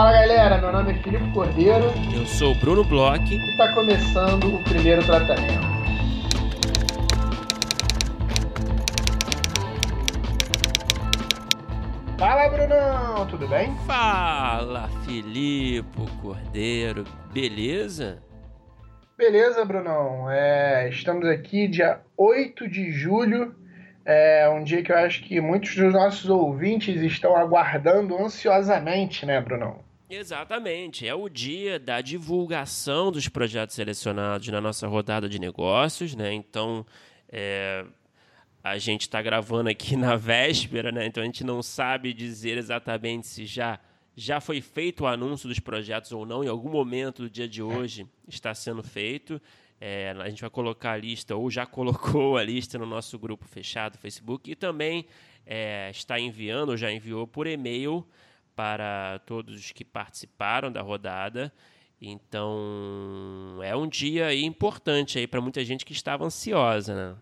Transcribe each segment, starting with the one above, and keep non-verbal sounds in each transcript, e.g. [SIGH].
Fala galera, meu nome é Filipe Cordeiro. Eu sou o Bruno Bloch. E está começando o primeiro tratamento. Fala Brunão, tudo bem? Fala Filipe Cordeiro, beleza? Beleza, Brunão. É, estamos aqui dia 8 de julho é um dia que eu acho que muitos dos nossos ouvintes estão aguardando ansiosamente, né, Brunão? Exatamente, é o dia da divulgação dos projetos selecionados na nossa rodada de negócios, né? Então, é, a gente está gravando aqui [LAUGHS] na véspera, né? Então a gente não sabe dizer exatamente se já já foi feito o anúncio dos projetos ou não. Em algum momento do dia de hoje está sendo feito. É, a gente vai colocar a lista, ou já [LAUGHS] colocou a lista no nosso grupo fechado do Facebook, e também é, está enviando, ou já enviou por e-mail para todos os que participaram da rodada. Então, é um dia importante aí para muita gente que estava ansiosa, né?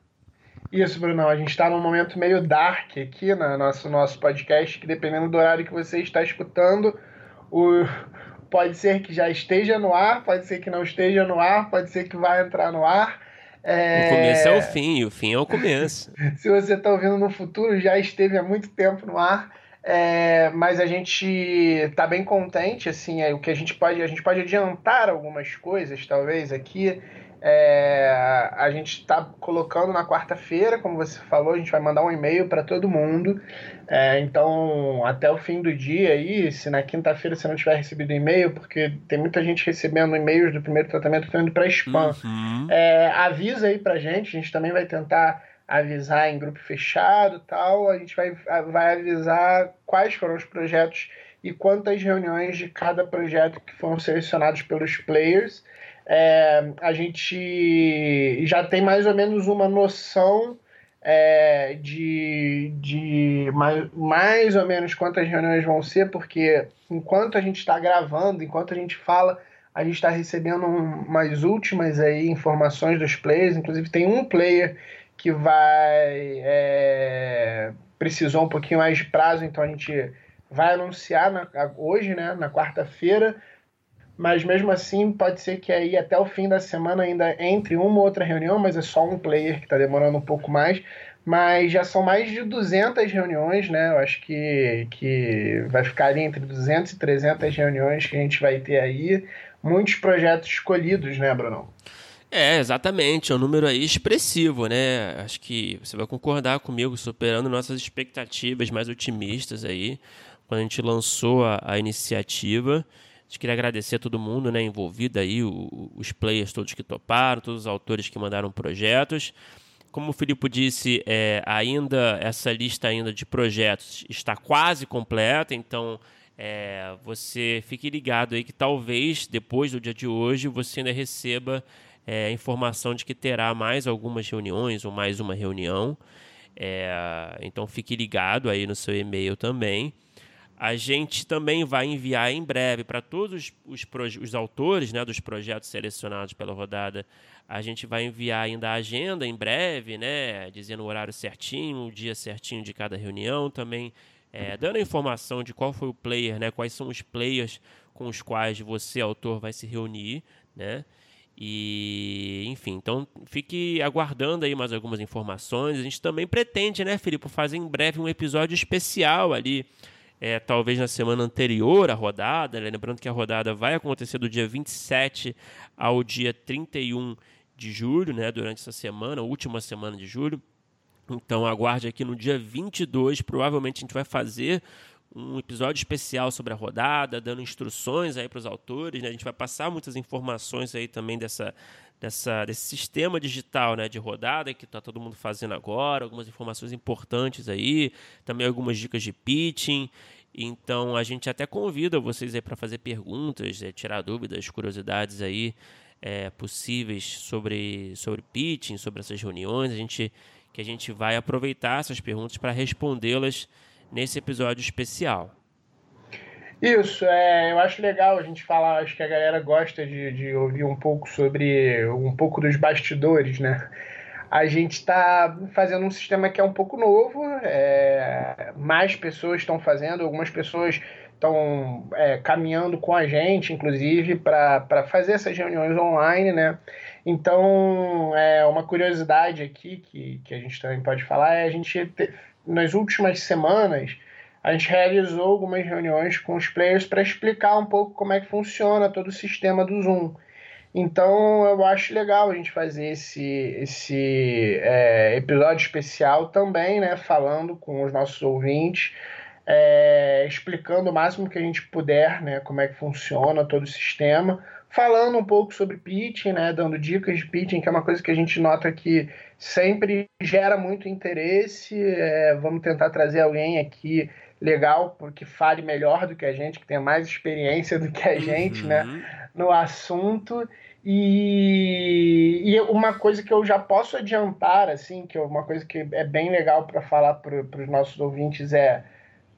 Isso, Brunão. A gente está num momento meio dark aqui no nosso, nosso podcast, que dependendo do horário que você está escutando, o, pode ser que já esteja no ar, pode ser que não esteja no ar, pode ser que vá entrar no ar. É... O começo é o fim, o fim é o começo. [LAUGHS] Se você está ouvindo no futuro, já esteve há muito tempo no ar. É, mas a gente está bem contente, assim, é, o que a gente pode, a gente pode adiantar algumas coisas, talvez, aqui. É, a gente está colocando na quarta-feira, como você falou, a gente vai mandar um e-mail para todo mundo. É, então, até o fim do dia aí, se na quinta-feira você não tiver recebido e-mail, porque tem muita gente recebendo e-mails do primeiro tratamento que estão indo para spam, uhum. é, avisa aí para gente, a gente também vai tentar avisar em grupo fechado tal, a gente vai, vai avisar quais foram os projetos e quantas reuniões de cada projeto que foram selecionados pelos players é, a gente já tem mais ou menos uma noção é, de, de mais, mais ou menos quantas reuniões vão ser, porque enquanto a gente está gravando, enquanto a gente fala, a gente está recebendo umas últimas aí informações dos players. Inclusive tem um player que vai é, precisou um pouquinho mais de prazo, então a gente vai anunciar na, hoje, né, na quarta-feira mas mesmo assim pode ser que aí até o fim da semana ainda entre uma ou outra reunião, mas é só um player que está demorando um pouco mais. Mas já são mais de 200 reuniões, né? Eu acho que, que vai ficar ali entre 200 e 300 reuniões que a gente vai ter aí. Muitos projetos escolhidos, né, Bruno? É, exatamente. É um número aí expressivo, né? Acho que você vai concordar comigo, superando nossas expectativas mais otimistas aí, quando a gente lançou a, a iniciativa. A gente queria agradecer a todo mundo né, envolvido aí, o, os players todos que toparam, todos os autores que mandaram projetos. Como o Filipe disse, é, ainda essa lista ainda de projetos está quase completa, então é, você fique ligado aí que talvez depois do dia de hoje você ainda receba é, informação de que terá mais algumas reuniões ou mais uma reunião. É, então fique ligado aí no seu e-mail também. A gente também vai enviar em breve para todos os, os, os, autores né, dos projetos selecionados pela rodada. A gente vai enviar ainda a agenda em breve, né, dizendo o horário certinho, o dia certinho de cada reunião, também é, dando informação de qual foi o player, né, quais são os players com os quais você, autor, vai se reunir, né? E, enfim, então fique aguardando aí mais algumas informações. A gente também pretende, né, Filipe, fazer em breve um episódio especial ali é, talvez na semana anterior à rodada, né? lembrando que a rodada vai acontecer do dia 27 ao dia 31 de julho, né? durante essa semana, última semana de julho. Então aguarde aqui no dia 22, provavelmente a gente vai fazer um episódio especial sobre a rodada, dando instruções aí para os autores, né? A gente vai passar muitas informações aí também dessa, dessa, desse sistema digital né, de rodada que está todo mundo fazendo agora, algumas informações importantes aí, também algumas dicas de pitching. Então a gente até convida vocês aí para fazer perguntas, é, tirar dúvidas, curiosidades aí é, possíveis sobre, sobre pitching, sobre essas reuniões. A gente, que a gente vai aproveitar essas perguntas para respondê-las nesse episódio especial. Isso, é, eu acho legal a gente falar, acho que a galera gosta de, de ouvir um pouco sobre um pouco dos bastidores, né? A gente está fazendo um sistema que é um pouco novo, é, mais pessoas estão fazendo, algumas pessoas estão é, caminhando com a gente, inclusive, para fazer essas reuniões online, né? Então, é, uma curiosidade aqui que, que a gente também pode falar é a gente, te, nas últimas semanas, a gente realizou algumas reuniões com os players para explicar um pouco como é que funciona todo o sistema do Zoom. Então eu acho legal a gente fazer esse, esse é, episódio especial também, né? Falando com os nossos ouvintes, é, explicando o máximo que a gente puder, né? Como é que funciona todo o sistema, falando um pouco sobre pitching, né? Dando dicas de pitching, que é uma coisa que a gente nota que sempre gera muito interesse. É, vamos tentar trazer alguém aqui legal, porque fale melhor do que a gente, que tenha mais experiência do que a gente, né? uhum. né? no assunto. E, e, uma coisa que eu já posso adiantar, assim, que é uma coisa que é bem legal para falar para os nossos ouvintes é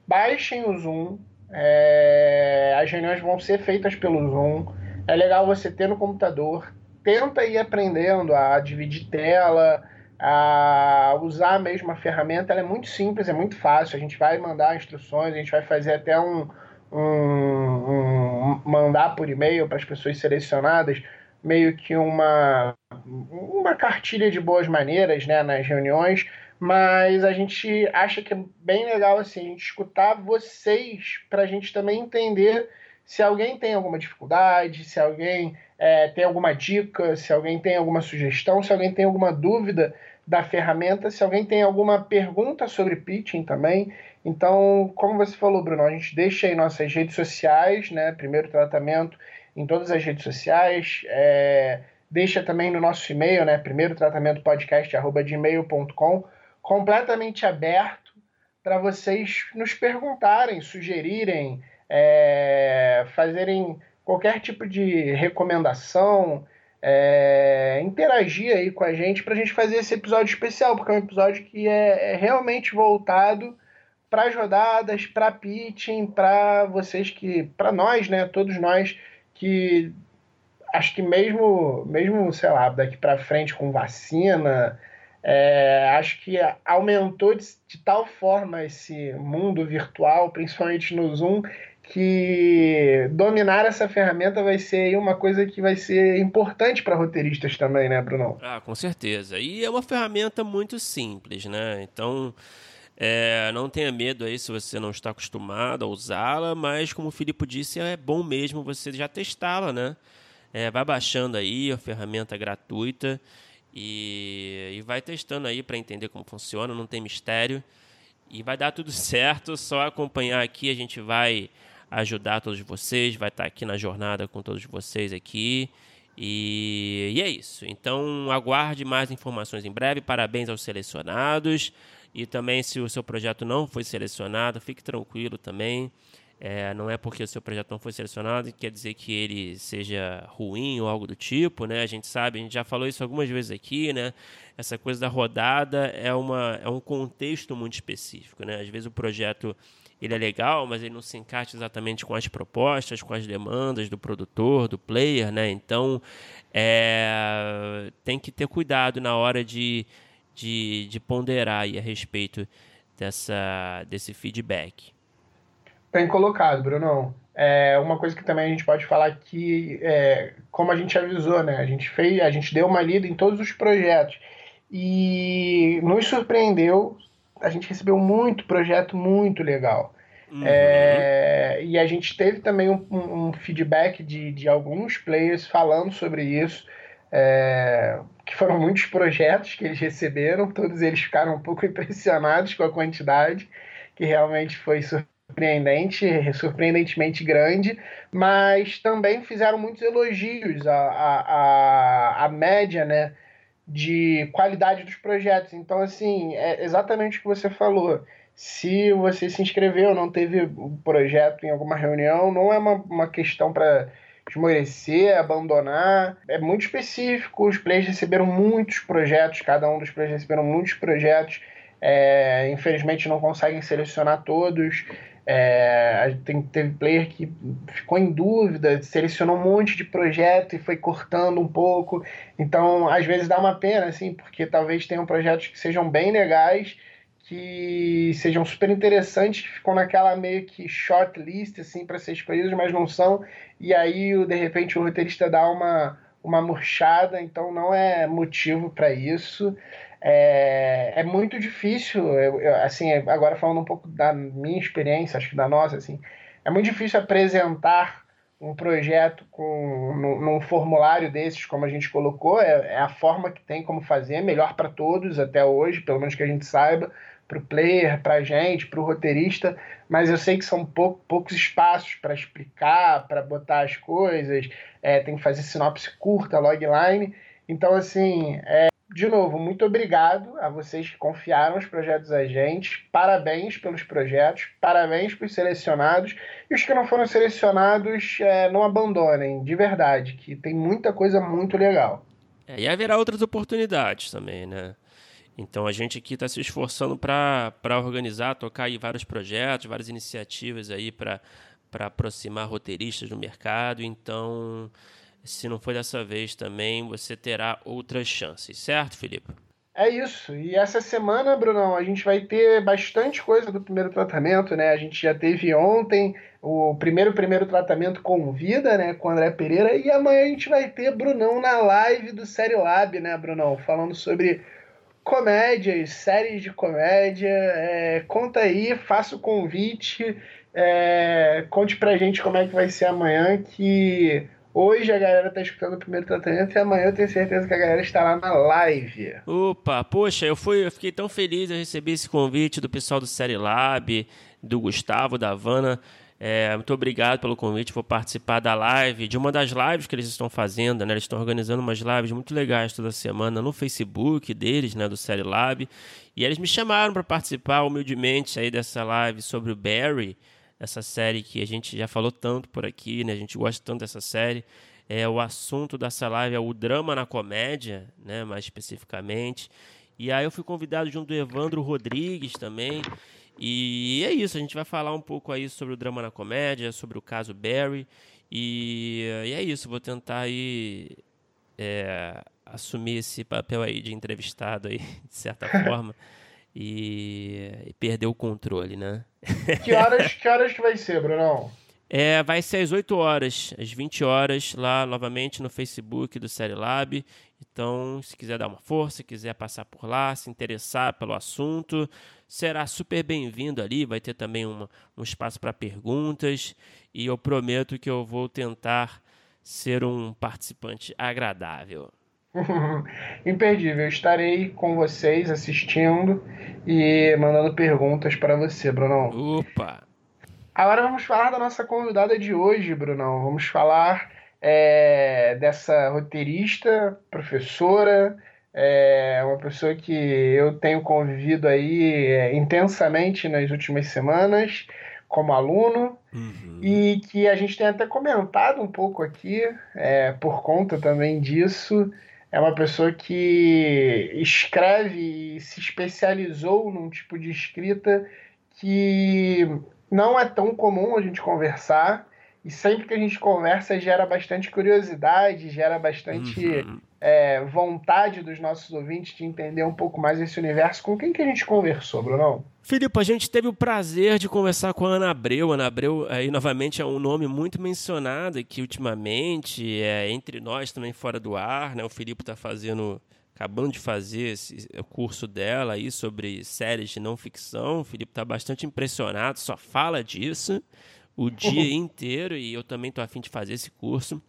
baixem o Zoom. É, as reuniões vão ser feitas pelo Zoom. É legal você ter no computador. Tenta ir aprendendo a dividir tela, a usar a mesma ferramenta. Ela é muito simples, é muito fácil. A gente vai mandar instruções, a gente vai fazer até um, um, um mandar por e-mail para as pessoas selecionadas meio que uma, uma cartilha de boas maneiras né, nas reuniões, mas a gente acha que é bem legal assim, a gente escutar vocês para a gente também entender se alguém tem alguma dificuldade, se alguém é, tem alguma dica, se alguém tem alguma sugestão, se alguém tem alguma dúvida da ferramenta, se alguém tem alguma pergunta sobre pitching também. Então, como você falou, Bruno, a gente deixa aí nossas redes sociais, né? Primeiro tratamento em todas as redes sociais. É, deixa também no nosso e-mail, né? Primeiro tratamento podcast@gmail.com, completamente aberto para vocês nos perguntarem, sugerirem, é, fazerem qualquer tipo de recomendação, é, interagir aí com a gente para a gente fazer esse episódio especial, porque é um episódio que é, é realmente voltado para as rodadas, para pitching, para vocês que, para nós, né, todos nós que acho que mesmo, mesmo sei lá, daqui para frente com vacina, é, acho que aumentou de, de, tal forma esse mundo virtual, principalmente no Zoom, que dominar essa ferramenta vai ser uma coisa que vai ser importante para roteiristas também, né, Bruno? Ah, com certeza. E é uma ferramenta muito simples, né? Então, é, não tenha medo aí se você não está acostumado a usá-la, mas como o Filipe disse, é bom mesmo você já testá-la, né? É, vai baixando aí a ferramenta gratuita e, e vai testando aí para entender como funciona, não tem mistério. E vai dar tudo [LAUGHS] certo, só acompanhar aqui, a gente vai ajudar todos vocês, vai estar aqui na jornada com todos vocês aqui. E, e é isso. Então aguarde mais informações em breve. Parabéns aos selecionados. E também, se o seu projeto não foi selecionado, fique tranquilo também. É, não é porque o seu projeto não foi selecionado que quer dizer que ele seja ruim ou algo do tipo, né? A gente sabe, a gente já falou isso algumas vezes aqui, né? Essa coisa da rodada é, uma, é um contexto muito específico, né? Às vezes o projeto ele é legal, mas ele não se encaixa exatamente com as propostas, com as demandas do produtor, do player, né? Então, é, tem que ter cuidado na hora de de, de ponderar a respeito dessa, desse feedback. Bem colocado, Brunão. É uma coisa que também a gente pode falar que, é, como a gente avisou, né? A gente fez, a gente deu uma lida em todos os projetos e nos surpreendeu. A gente recebeu muito projeto muito legal. Uhum. É, e a gente teve também um, um, feedback de, de alguns players falando sobre isso. É, que foram muitos projetos que eles receberam, todos eles ficaram um pouco [LAUGHS] impressionados com a quantidade, que realmente foi surpreendente, surpreendentemente grande, mas também fizeram muitos elogios à, à, à, média né, de qualidade dos projetos. Então, assim, é exatamente o que você falou. Se você se inscreveu, não teve um projeto em alguma reunião, não é uma, uma questão para esmorecer, abandonar. É muito específico. Os players receberam muitos projetos, cada um dos players receberam muitos projetos. É, infelizmente não conseguem selecionar todos. É, tem, teve player que ficou em dúvida, selecionou um monte de projeto e foi cortando um pouco. Então, às vezes dá uma pena, assim, porque talvez tenham projetos que sejam bem legais que sejam super interessantes, que ficam naquela meio que shortlist assim para ser escolhidos, mas não são. E aí, de repente, o roteirista dá uma, uma murchada, então não é motivo para isso. É, é muito difícil, eu, eu, assim, agora falando um pouco da minha experiência, acho que da nossa, assim, é muito difícil apresentar um projeto com num, num formulário desses, como a gente colocou, é, é, a forma que tem como fazer, melhor para todos até hoje, pelo menos que a gente saiba, para o player, para a gente, para o roteirista, mas eu sei que são pou, poucos espaços para explicar, para botar as coisas, é, tem que fazer sinopse curta, logline, então assim, é, de novo, muito obrigado a vocês que confiaram os projetos a gente. Parabéns pelos projetos, parabéns para os selecionados. E os que não foram selecionados, é, não abandonem, de verdade, que tem muita coisa muito legal. É, e haverá outras oportunidades também, né? Então a gente aqui está se esforçando para organizar, tocar aí vários projetos, várias iniciativas aí para aproximar roteiristas no mercado. Então se não foi dessa vez também, você terá outras chances, certo, Felipe? É isso. E essa semana, Brunão, a gente vai ter bastante coisa do primeiro tratamento, né? A gente já teve ontem o primeiro primeiro tratamento com vida, né, com o André Pereira, e amanhã a gente vai ter Brunão na live do Série Lab, né, Brunão, falando sobre comédias, séries de comédia. É, conta aí, faça o convite, é, conte pra gente como é que vai ser amanhã, que Hoje a galera tá escutando o primeiro tratamento e amanhã eu tenho certeza que a galera estará na live. Opa, poxa, eu, fui, eu fiquei tão feliz de receber esse convite do pessoal do Série Lab, do Gustavo, da Havana. É, muito obrigado pelo convite, vou participar da live, de uma das lives que eles estão fazendo, né? Eles estão organizando umas lives muito legais toda semana no Facebook deles, né? Do Série Lab. E eles me chamaram para participar humildemente aí dessa live sobre o Barry essa série que a gente já falou tanto por aqui, né? A gente gosta tanto dessa série. É, o assunto dessa live é o drama na comédia, né? Mais especificamente. E aí eu fui convidado junto do Evandro Rodrigues também. E é isso, a gente vai falar um pouco aí sobre o drama na comédia, sobre o caso Barry. E, e é isso, vou tentar aí é, assumir esse papel aí de entrevistado aí, [LAUGHS] de certa forma e, e perder o controle, né? Que horas, que horas que vai ser, Brunão? [LAUGHS] É, vai ser às 8 horas, às 20 horas, lá novamente no Facebook do Série Lab. Então, se quiser dar uma força, quiser passar por lá, se interessar pelo assunto, será super bem-vindo ali. Vai ter também uma, um espaço para perguntas. E eu prometo que eu vou tentar ser um participante agradável. [LAUGHS] Imperdível. Estarei com vocês assistindo e mandando perguntas para você, Brunão. Opa! Agora vamos falar da nossa convidada de hoje, Brunão. Vamos falar é, dessa roteirista, professora, é uma pessoa que eu tenho convivido aí é, intensamente nas últimas semanas como aluno uhum. e que a gente tem até comentado um pouco aqui é, por conta também disso é uma pessoa que escreve e se especializou num tipo de escrita que não é tão comum a gente conversar. E sempre que a gente conversa gera bastante curiosidade, gera bastante uhum é, vontade dos nossos ouvintes de entender um pouco mais esse universo. Com quem que a gente conversou, Bruno? Filipe, a gente teve o prazer de conversar com a Ana Abreu. Ana Abreu, aí novamente é um nome muito mencionado aqui ultimamente, é entre nós também fora do ar, né? O Filipe está fazendo, acabando de fazer esse curso dela aí sobre séries de não ficção. O Filipe está bastante impressionado, só fala disso o dia [LAUGHS] inteiro e eu também estou afim de fazer esse curso.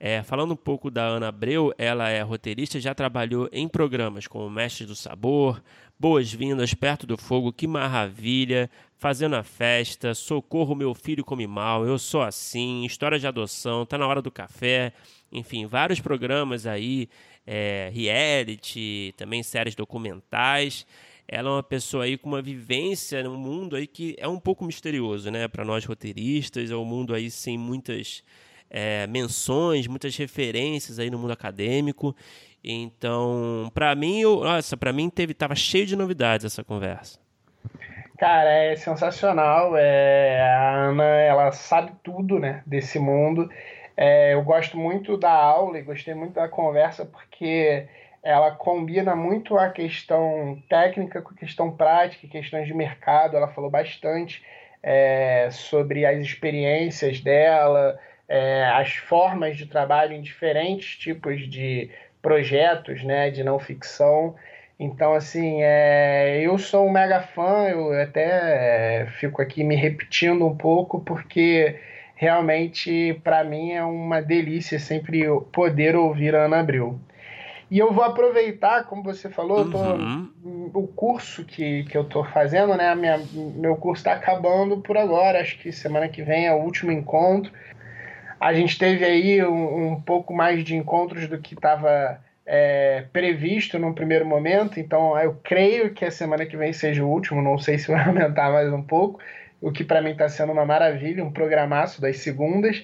É, falando um pouco da Ana Abreu, ela é roteirista, já trabalhou em programas como Mestres do Sabor, Boas-Vindas, Perto do Fogo, Que Maravilha, Fazendo a Festa, Socorro Meu Filho Come Mal, Eu Sou Assim, História de Adoção, Tá na Hora do Café, enfim, vários programas aí, é, reality, também séries documentais. Ela é uma pessoa aí com uma vivência num mundo aí que é um pouco misterioso, né, para nós roteiristas, é um mundo aí sem muitas é, menções, muitas referências aí no mundo acadêmico. Então, para mim, eu, nossa, para mim teve tava cheio de novidades essa conversa. Cara, é sensacional. É, a Ana, ela sabe tudo, né, desse mundo. É, eu gosto muito da aula e gostei muito da conversa porque ela combina muito a questão técnica com a questão prática, questões de mercado. Ela falou bastante é, sobre as experiências dela, é, as formas de trabalho em diferentes tipos de projetos, né, de não ficção. Então, assim, é, eu sou um mega fã, eu até é, fico aqui me repetindo um pouco, porque realmente, para mim, é uma delícia sempre poder ouvir a Ana Abreu. E eu vou aproveitar, como você falou, uhum. tô, o curso que, que eu estou fazendo, né? Minha, meu curso está acabando por agora, acho que semana que vem é o último encontro. A gente teve aí um, um pouco mais de encontros do que estava é, previsto num primeiro momento, então eu creio que a semana que vem seja o último, não sei se vai [LAUGHS] aumentar mais um pouco, o que para mim está sendo uma maravilha, um programaço das segundas.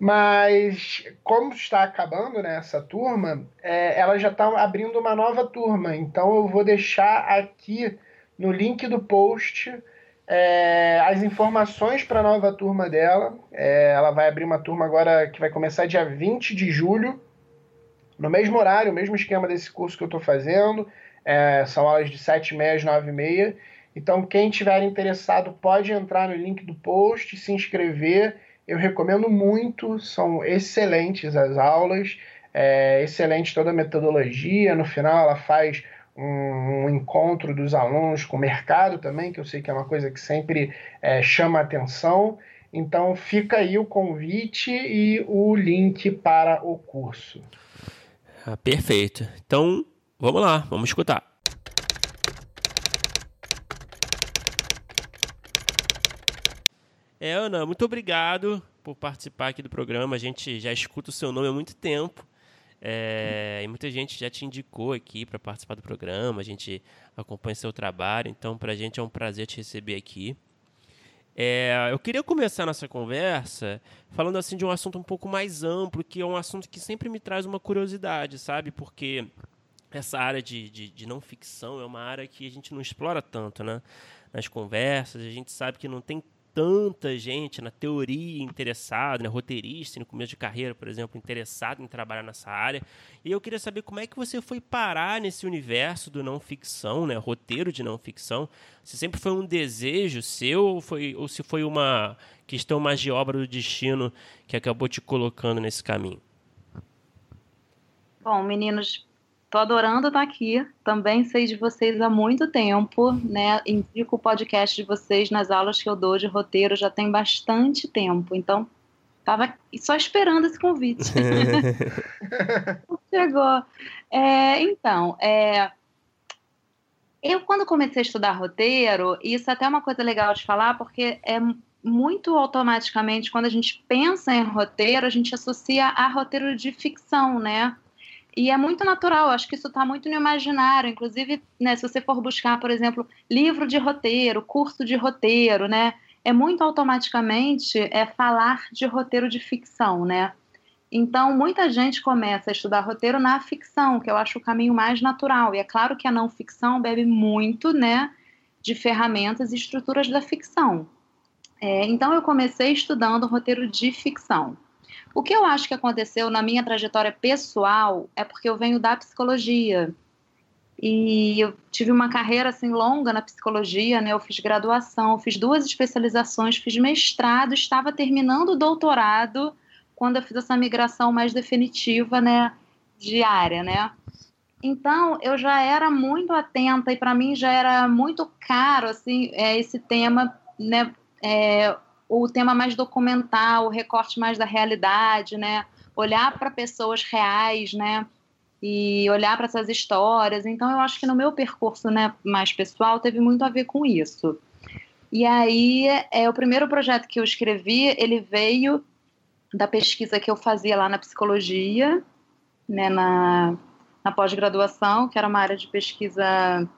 Mas como está acabando né, essa turma, é, ela já está abrindo uma nova turma. Então eu vou deixar aqui no link do post é, as informações para a nova turma dela. É, ela vai abrir uma turma agora que vai começar dia 20 de julho, no mesmo horário, o mesmo esquema desse curso que eu estou fazendo. É, são aulas de 7h30 às 9h30. Então, quem tiver interessado pode entrar no link do post, se inscrever eu recomendo muito, são excelentes as aulas, é excelente toda a metodologia. No final, ela faz um, encontro dos alunos com o mercado também, que eu sei que é uma coisa que sempre é, chama atenção. Então, fica aí o convite e o link para o curso. Ah, perfeito. Então, vamos lá, vamos escutar. É, Ana, muito obrigado por participar aqui do programa. A gente já escuta o seu nome há muito tempo. É, e muita gente já te indicou aqui para participar do programa, a gente acompanha seu trabalho, então para a gente é um prazer te receber aqui. É, eu queria começar nossa conversa falando assim de um assunto um pouco mais amplo, que é um assunto que sempre me traz uma curiosidade, sabe? Porque essa área de, de, de não ficção é uma área que a gente não explora tanto, né? Nas conversas, a gente sabe que não tem tanta gente na teoria interessada, né, roteirista no começo de carreira, por exemplo, interessado em trabalhar nessa área. E eu queria saber como é que você foi parar nesse universo do não ficção, né, roteiro de não ficção. Se sempre foi um desejo seu ou, foi, ou se foi uma questão mais de obra do destino que acabou te colocando nesse caminho? Bom, meninos, Tô adorando estar aqui. Também sei de vocês há muito tempo, né? Indico o podcast de vocês nas aulas que eu dou de roteiro já tem bastante tempo. Então, tava só esperando esse convite. [LAUGHS] [LAUGHS] Chegou. É, então, é, eu quando comecei a estudar roteiro, isso é até uma coisa legal de falar, porque é muito automaticamente, quando a gente pensa em roteiro, a gente associa a roteiro de ficção, né? E é muito natural, acho que isso está muito no imaginário. Inclusive, né, se você for buscar, por exemplo, livro de roteiro, curso de roteiro, né? É muito automaticamente é falar de roteiro de ficção, né? Então, muita gente começa a estudar roteiro na ficção, que eu acho o caminho mais natural. E é claro que a não ficção bebe muito, né, de ferramentas e estruturas da ficção. É, então, eu comecei estudando roteiro de ficção. O que eu acho que aconteceu na minha trajetória pessoal é porque eu venho da psicologia. E eu tive uma carreira assim longa na psicologia, né? Eu fiz graduação, fiz duas especializações, fiz mestrado, estava terminando o doutorado quando eu fiz essa migração mais definitiva, né, de área, né? Então, eu já era muito atenta e para mim já era muito caro assim, é, esse tema, né, é, o tema mais documental, o recorte mais da realidade, né? Olhar para pessoas reais, né? E olhar para essas histórias. Então, eu acho que no meu percurso né, mais pessoal teve muito a ver com isso. E aí, é, o primeiro projeto que eu escrevi, ele veio da pesquisa que eu fazia lá na psicologia, né, na, na pós-graduação, que era uma área de pesquisa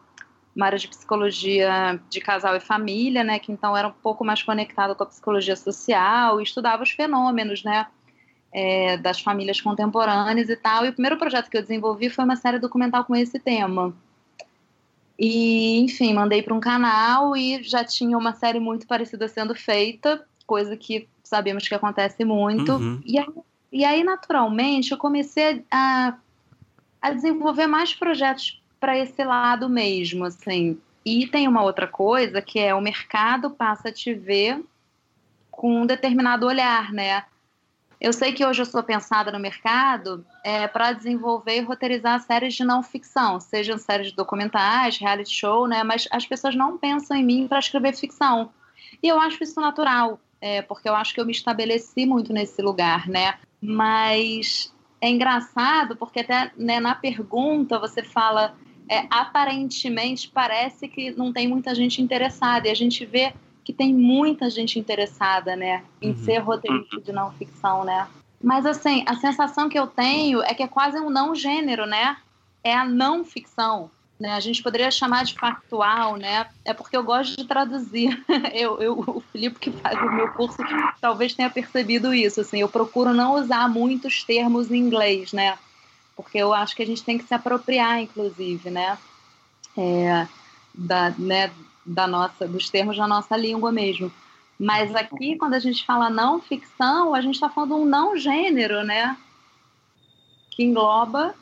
uma área de psicologia de casal e família, né, que então era um pouco mais conectado com a psicologia social e estudava os fenômenos, né, é, das famílias contemporâneas e tal. E o primeiro projeto que eu desenvolvi foi uma série documental com esse tema. E, enfim, mandei para um canal e já tinha uma série muito parecida sendo feita, coisa que sabemos que acontece muito. Uhum. E, aí, e aí, naturalmente, eu comecei a a desenvolver mais projetos para esse lado mesmo, assim. E tem uma outra coisa que é o mercado passa a te ver com um determinado olhar, né? Eu sei que hoje eu sou pensada no mercado é, para desenvolver e roteirizar séries de não ficção, sejam séries de documentais, reality show, né? Mas as pessoas não pensam em mim para escrever ficção. E eu acho isso natural, é, porque eu acho que eu me estabeleci muito nesse lugar, né? Mas é engraçado porque até né, na pergunta você fala é, aparentemente parece que não tem muita gente interessada e a gente vê que tem muita gente interessada, né, em uhum. ser roteirista de não ficção, né? Mas assim, a sensação que eu tenho é que é quase um não gênero, né? É a não ficção. Né? A gente poderia chamar de factual, né? É porque eu gosto de traduzir. [LAUGHS] Eu, eu, o Filipe que faz o meu curso talvez tenha percebido isso. Assim, eu procuro não usar muitos termos em inglês, né? Porque eu acho que a gente tem que se apropriar, inclusive, né? É, da, né, da nossa, dos termos da nossa língua mesmo. Mas aqui, quando a gente fala não ficção, a gente está falando um não gênero, né? Que engloba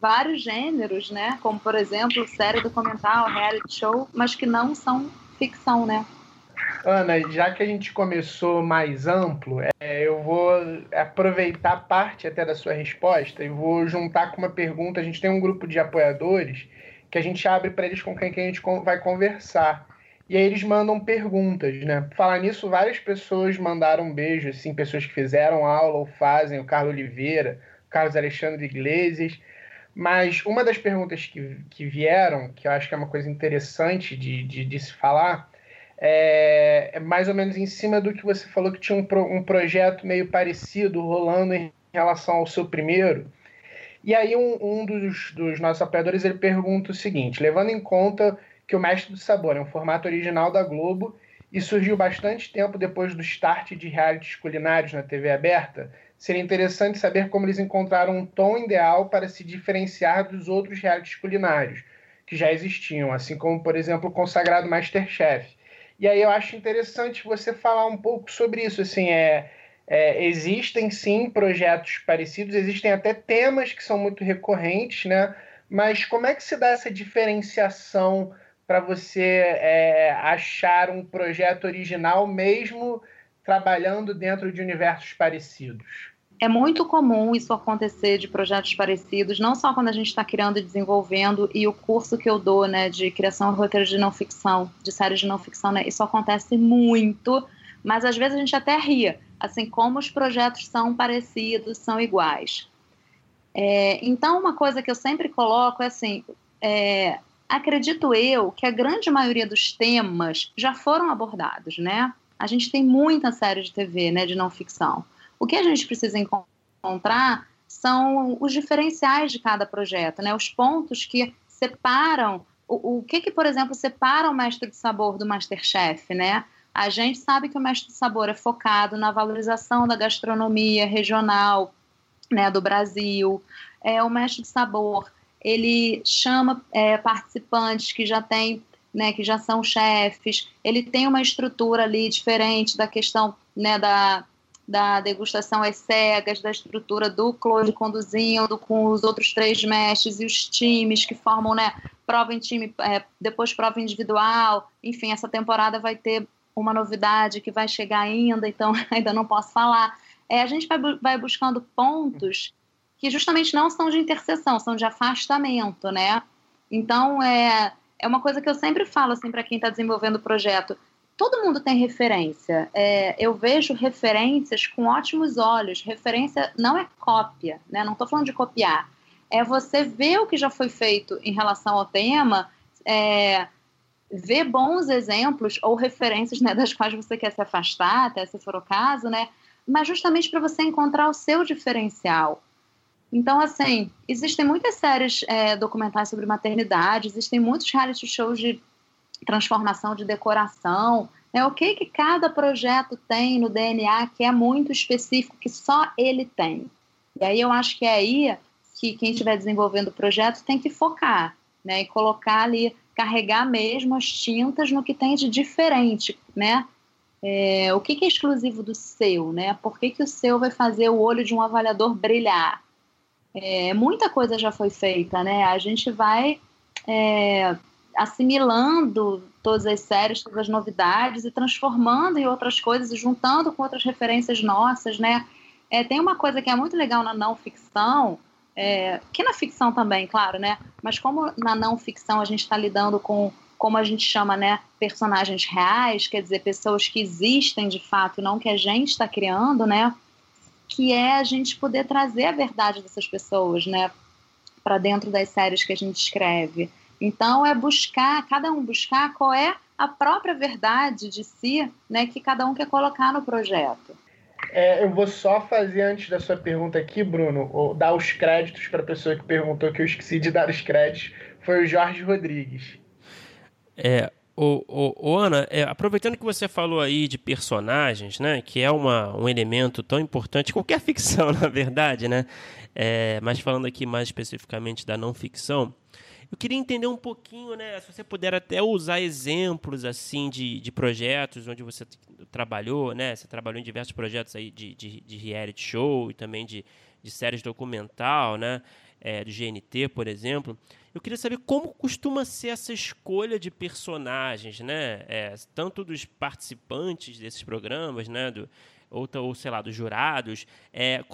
vários gêneros, né? Como, por exemplo, série documental, reality show, mas que não são ficção, né? Ana, já que a gente começou mais amplo, é, eu vou aproveitar parte até da sua resposta e vou juntar com uma pergunta. A gente tem um grupo de apoiadores que a gente abre para eles com quem que a gente vai conversar. E aí eles mandam perguntas, né? Falar nisso, várias pessoas mandaram um beijo, assim, pessoas que fizeram aula ou fazem, o Carlos Oliveira, o Carlos Alexandre Iglesias. Mas uma das perguntas que, que vieram, que eu acho que é uma coisa interessante de, de, de se falar, é, é, mais ou menos em cima do que você falou que tinha um, pro, um projeto meio parecido rolando em relação ao seu primeiro, e aí um, um dos, dos, nossos apoiadores ele pergunta o seguinte, levando em conta que o Mestre do Sabor é um formato original da Globo e surgiu bastante tempo depois do start de realities culinários na TV aberta, seria interessante saber como eles encontraram um tom ideal para se diferenciar dos outros realities culinários que já existiam, assim como, por exemplo, o consagrado Masterchef. E aí eu acho interessante você falar um pouco sobre isso, assim, é é, existem sim projetos parecidos, existem até temas que são muito recorrentes, né? Mas como é que se dá essa diferenciação para você é, achar um projeto original mesmo trabalhando dentro de universos parecidos? É muito comum isso acontecer de projetos parecidos, não só quando a gente está criando e desenvolvendo, e o curso que eu dou né, de criação e roteiro de não ficção, de séries de não ficção, né, isso acontece muito, mas às vezes a gente até ria, assim como os projetos são parecidos, são iguais. É, então, uma coisa que eu sempre coloco é assim: é, acredito eu que a grande maioria dos temas já foram abordados, né? A gente tem muita série de TV, né, de não ficção. O que a gente precisa encontrar são os diferenciais de cada projeto, né? Os pontos que separam o, o que que, por exemplo, separa o mestre de sabor do Masterchef, né? A gente sabe que o Mestre do Sabor é focado na valorização da gastronomia regional né, do Brasil. É, o Mestre do Sabor ele chama é, participantes que já têm né, que já são chefes, ele tem uma estrutura ali diferente da questão né, da, da degustação às cegas, da estrutura do Claude conduzindo com os outros três mestres e os times que formam né, prova em time, é, depois prova individual. Enfim, essa temporada vai ter uma novidade que vai chegar ainda, então [LAUGHS] ainda não posso falar. É, a gente vai, vai buscando pontos que justamente não são de interseção, são de afastamento, né? Então, é, é uma coisa que eu sempre falo assim, para quem está desenvolvendo o projeto. Todo mundo tem referência. É, eu vejo referências com ótimos olhos. Referência não é cópia, né? Não estou falando de copiar. É você ver o que já foi feito em relação ao tema, é, ver bons exemplos ou referências né, das quais você quer se afastar, até se for o caso, né? Mas justamente para você encontrar o seu diferencial. Então, assim, existem muitas séries é, documentais sobre maternidade, existem muitos reality shows de transformação de decoração. Né? O que, que cada projeto tem no DNA que é muito específico, que só ele tem. E aí eu acho que é aí que quem estiver desenvolvendo o projeto tem que focar, né? E colocar ali carregar mesmo as tintas no que tem de diferente, né? É, o que, que, é exclusivo do seu, né? Por que, que o seu vai fazer o olho de um avaliador brilhar? é, muita coisa já foi feita, né? A gente vai é, assimilando todas as séries, todas as novidades e transformando em outras coisas e juntando com outras referências nossas, né? É, tem uma coisa que é muito legal na não ficção, é, que na ficção também, claro, né? Mas como na não ficção a gente está lidando com, como a gente chama, né, personagens reais, quer dizer, pessoas que existem de fato, não que a gente está criando, né? Que é a gente poder trazer a verdade dessas pessoas, né, para dentro das séries que a gente escreve. Então é buscar, cada um buscar qual é a própria verdade de si, né, que cada um quer colocar no projeto. É, eu vou só fazer antes da sua pergunta aqui, Bruno, dar os créditos para a pessoa que perguntou que eu esqueci de dar os créditos. Foi o Jorge Rodrigues. É, o, o, o Ana, é, aproveitando que você falou aí de personagens, né, que é uma, um elemento tão importante, qualquer ficção, [LAUGHS] na verdade, né, é, mas falando aqui mais especificamente da não ficção, eu queria entender um pouquinho, né, se você puder até usar exemplos assim de, de projetos onde você trabalhou, né? Você trabalhou em diversos projetos aí de, de, de reality show e também de, de séries documental, né? É, do GNT, por exemplo. Eu queria saber como costuma ser essa escolha de personagens, né? É, tanto dos participantes desses programas, né? Do, ou, ou sei lá, dos jurados. É,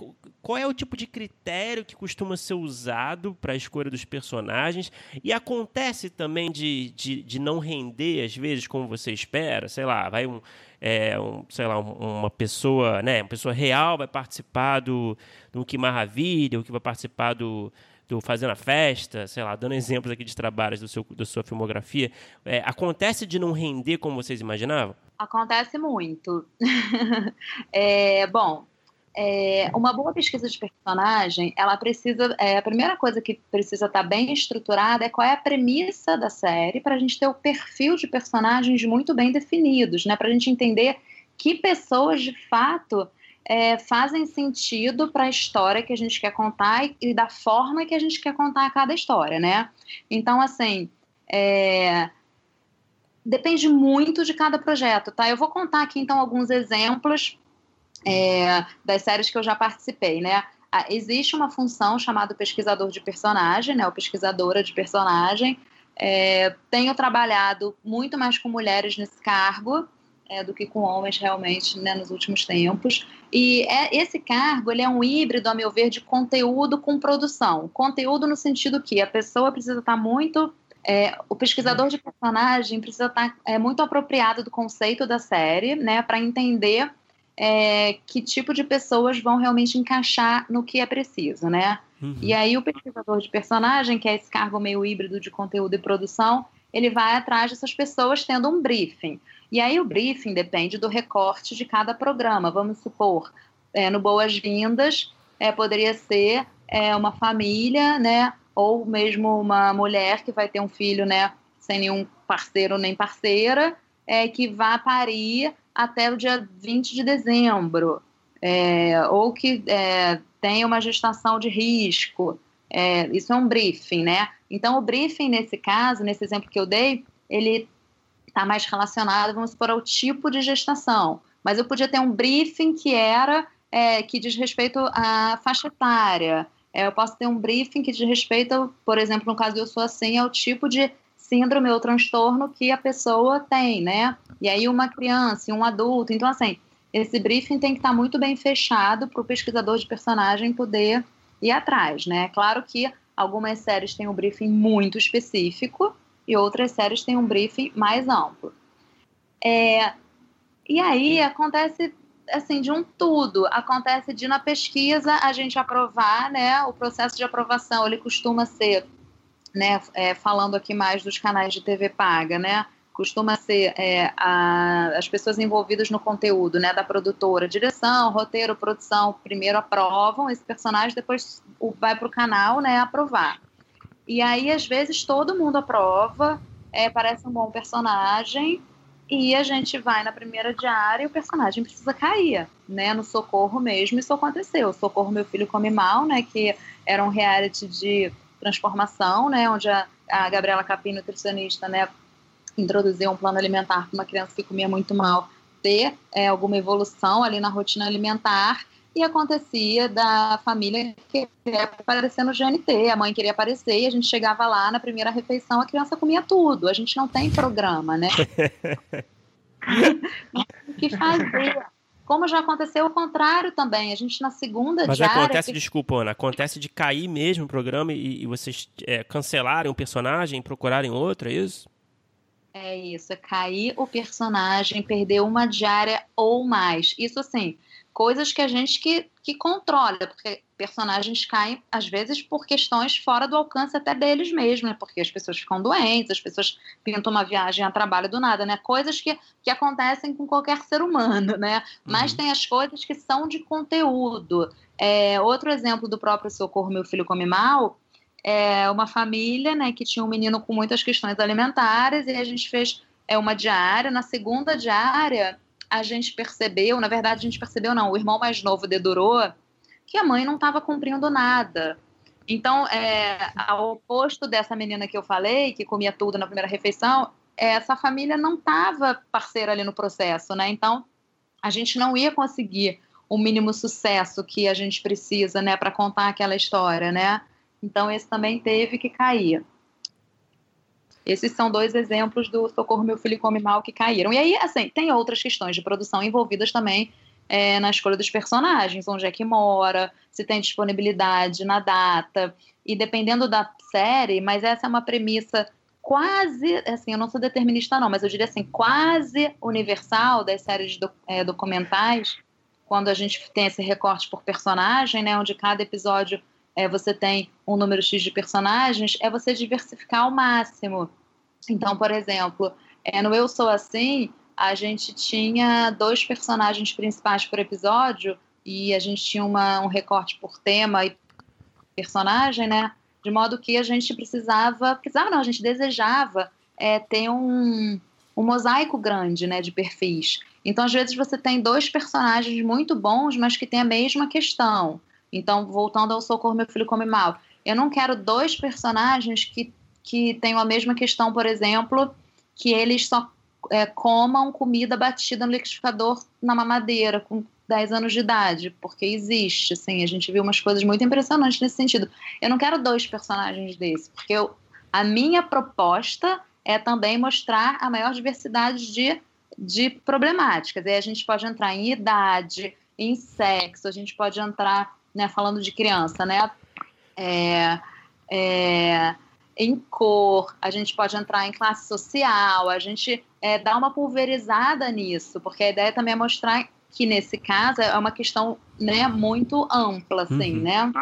qual é o tipo de critério que costuma ser usado para a escolha dos personagens? E acontece também de, de, de, não render, às vezes, como você espera? Sei lá, vai um. É, um, sei lá, uma pessoa, né, uma pessoa real vai participar do, do Que Maravilha, ou que vai participar do, do Fazendo a Festa, sei lá, dando exemplos aqui de trabalhos do seu, da sua filmografia, é, acontece de não render como vocês imaginavam? Acontece muito. [LAUGHS] é, bom, é, uma boa pesquisa de personagem, ela precisa. É, a primeira coisa que precisa estar bem estruturada é qual é a premissa da série, para a gente ter o perfil de personagens muito bem definidos, né? Para a gente entender que pessoas de fato é, fazem sentido para a história que a gente quer contar e, e, da forma que a gente quer contar cada história, né? Então, assim. É, depende muito de cada projeto, tá? Eu vou contar aqui então alguns exemplos é, das séries que eu já participei, né? Ah, existe uma função chamada pesquisador de personagem, né? O pesquisadora de personagem. É, tenho trabalhado muito mais com mulheres nesse cargo é, do que com homens realmente né, nos últimos tempos. E é, esse cargo ele é um híbrido, a meu ver, de conteúdo com produção. Conteúdo no sentido que a pessoa precisa estar muito é, o pesquisador de personagem precisa estar é, muito apropriado do conceito da série, né, para entender é, que tipo de pessoas vão realmente encaixar no que é preciso, né? Uhum. E aí o pesquisador de personagem, que é esse cargo meio híbrido de conteúdo e produção, ele vai atrás dessas pessoas tendo um briefing. E aí o briefing depende do recorte de cada programa. Vamos supor, é, no Boas-Vindas, é, poderia ser é, uma família, né? ou mesmo uma mulher que vai ter um filho, né, sem nenhum parceiro nem parceira, é, que vá parir até o dia 20 de dezembro, é, ou que é, tenha uma gestação de risco. É, isso é um briefing, né? Então, o briefing, nesse caso, nesse exemplo que eu dei, ele está mais relacionado, vamos supor, ao tipo de gestação. Mas eu podia ter um briefing que era é, que diz respeito à faixa etária, é, eu posso ter um briefing que diz respeito, por exemplo, no caso eu sou assim, ao tipo de síndrome ou transtorno que a pessoa tem, né? E aí uma criança um adulto. Então, assim, esse briefing tem que estar muito bem fechado para o pesquisador de personagem poder ir atrás, né? Claro que algumas séries têm um briefing muito específico e outras séries têm um briefing mais amplo. É, e aí acontece assim, de um tudo. Acontece de na pesquisa a gente aprovar, né? O processo de aprovação, ele costuma ser, né? É, falando aqui mais dos canais de TV paga, né? Costuma ser é, a, as pessoas envolvidas no conteúdo, né? Da produtora, direção, roteiro, produção, primeiro aprovam esse personagem, depois vai para o canal, né? Aprovar. E aí, às vezes, todo mundo aprova, é, parece um bom personagem, e a gente vai na primeira diária e o personagem precisa cair, né? No socorro mesmo, isso aconteceu. Socorro Meu Filho Come Mal, né? Que era um reality de transformação, né? Onde a, a Gabriela Capim, nutricionista, né? Introduziu um plano alimentar para uma criança que comia muito mal ter é, alguma evolução ali na rotina alimentar. E acontecia da família querer aparecer no GNT, a mãe queria aparecer e a gente chegava lá na primeira refeição, a criança comia tudo. A gente não tem programa, né? [LAUGHS] o que fazer? Como já aconteceu o contrário também. A gente na segunda Mas diária... acontece, que... desculpa, Ana, acontece de cair mesmo o programa e, e vocês é, cancelarem um personagem e procurarem outro, é isso? É isso, é cair o personagem, perder uma diária ou mais. Isso assim, coisas que a gente que, que controla, porque personagens caem, às vezes, por questões fora do alcance até deles mesmos, né? Porque as pessoas ficam doentes, as pessoas pintam uma viagem a trabalho do nada, né? Coisas que, que acontecem com qualquer ser humano, né? Uhum. Mas tem as coisas que são de conteúdo. É, outro exemplo do próprio Socorro Meu Filho Come Mal é uma família, né, que tinha um menino com muitas questões alimentares e a gente fez é, uma diária. Na segunda diária, a gente percebeu, na verdade a gente percebeu não, o irmão mais novo dedurou que a mãe não estava cumprindo nada. Então, é, ao oposto dessa menina que eu falei, que comia tudo na primeira refeição, essa família não estava parceira ali no processo, né? Então, a gente não ia conseguir o mínimo sucesso que a gente precisa, né, para contar aquela história, né? Então, esse também teve que cair. Esses são dois exemplos do Socorro Meu Filho Come Mal que caíram. E aí, assim, tem outras questões de produção envolvidas também é, na escolha dos personagens, onde é que mora, se tem disponibilidade na data. E dependendo da série, mas essa é uma premissa quase, assim, eu não sou determinista não, mas eu diria assim, quase universal das séries do, é, documentais, quando a gente tem esse recorte por personagem, né, onde cada episódio é, você tem um número X de personagens, é você diversificar ao máximo. Então, por exemplo, é, no Eu Sou Assim, a gente tinha dois personagens principais por episódio e a gente tinha uma, um recorte por tema e personagem, né? De modo que a gente precisava, precisava não, a gente desejava é, ter um, um mosaico grande, né, de perfis. Então, às vezes, você tem dois personagens muito bons, mas que têm a mesma questão. Então, voltando ao Socorro Meu Filho Come Mal, eu não quero dois personagens que, que tenham a mesma questão, por exemplo, que eles só é, comam comida batida no liquidificador na mamadeira com 10 anos de idade, porque existe, assim, a gente viu umas coisas muito impressionantes nesse sentido. Eu não quero dois personagens desse, porque eu, a minha proposta é também mostrar a maior diversidade de, de problemáticas. E a gente pode entrar em idade, em sexo, a gente pode entrar né, falando de criança, né? É, é, em cor, a gente pode entrar em classe social, a gente é, dá uma pulverizada nisso, porque a ideia também é mostrar que nesse caso é uma questão né, muito ampla, assim, uhum. né?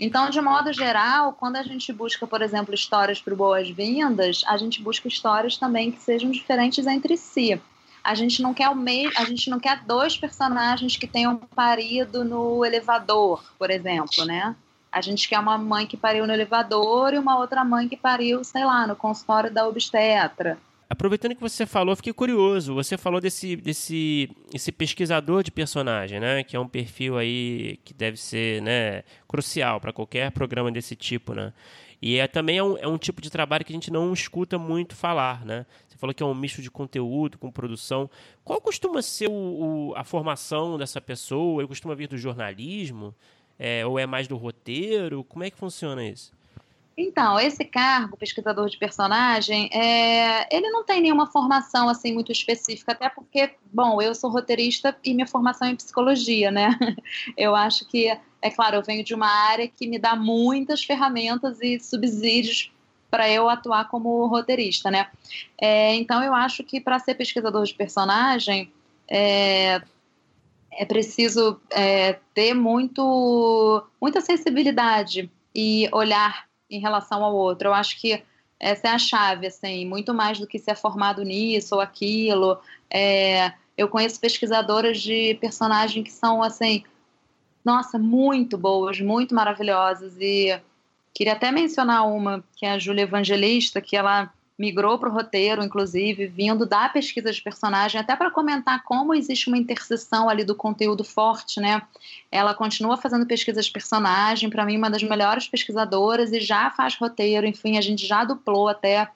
Então, de modo geral, quando a gente busca, por exemplo, histórias para boas-vindas, a gente busca histórias também que sejam diferentes entre si. A gente não quer o mesmo, a gente não quer dois personagens que tenham parido no elevador, por exemplo, né? A gente quer uma mãe que pariu no elevador e uma outra mãe que pariu, sei lá, no consultório da obstetra. Aproveitando que você falou, fiquei curioso. Você falou desse, desse esse pesquisador de personagem, né? Que é um perfil aí que deve ser né, crucial para qualquer programa desse tipo, né? E é, também é um, é um tipo de trabalho que a gente não escuta muito falar, né? Falou que é um misto de conteúdo com produção. Qual costuma ser o, o, a formação dessa pessoa? Ele costuma vir do jornalismo? É, ou é mais do roteiro? Como é que funciona isso? Então, esse cargo, pesquisador de personagem, é, ele não tem nenhuma formação assim muito específica, até porque, bom, eu sou roteirista e minha formação é em psicologia, né? [LAUGHS] Eu acho que, é claro, eu venho de uma área que me dá muitas ferramentas e subsídios para eu atuar como roteirista, né? É, então, eu acho que para ser pesquisador de personagem, é, é preciso é, ter muito, muita sensibilidade e olhar em relação ao outro. Eu acho que essa é a chave, assim, muito mais do que ser formado nisso ou aquilo. É, eu conheço pesquisadoras de personagem que são, assim, nossa, muito boas, muito maravilhosas. E queria até mencionar uma, que é a Júlia Evangelista, que ela migrou para o roteiro, inclusive, vindo da pesquisa de personagem, até para comentar como existe uma interseção ali do conteúdo forte, né? Ela continua fazendo pesquisa de personagem, para mim, uma das melhores pesquisadoras, e já faz roteiro, enfim, a gente já duplou até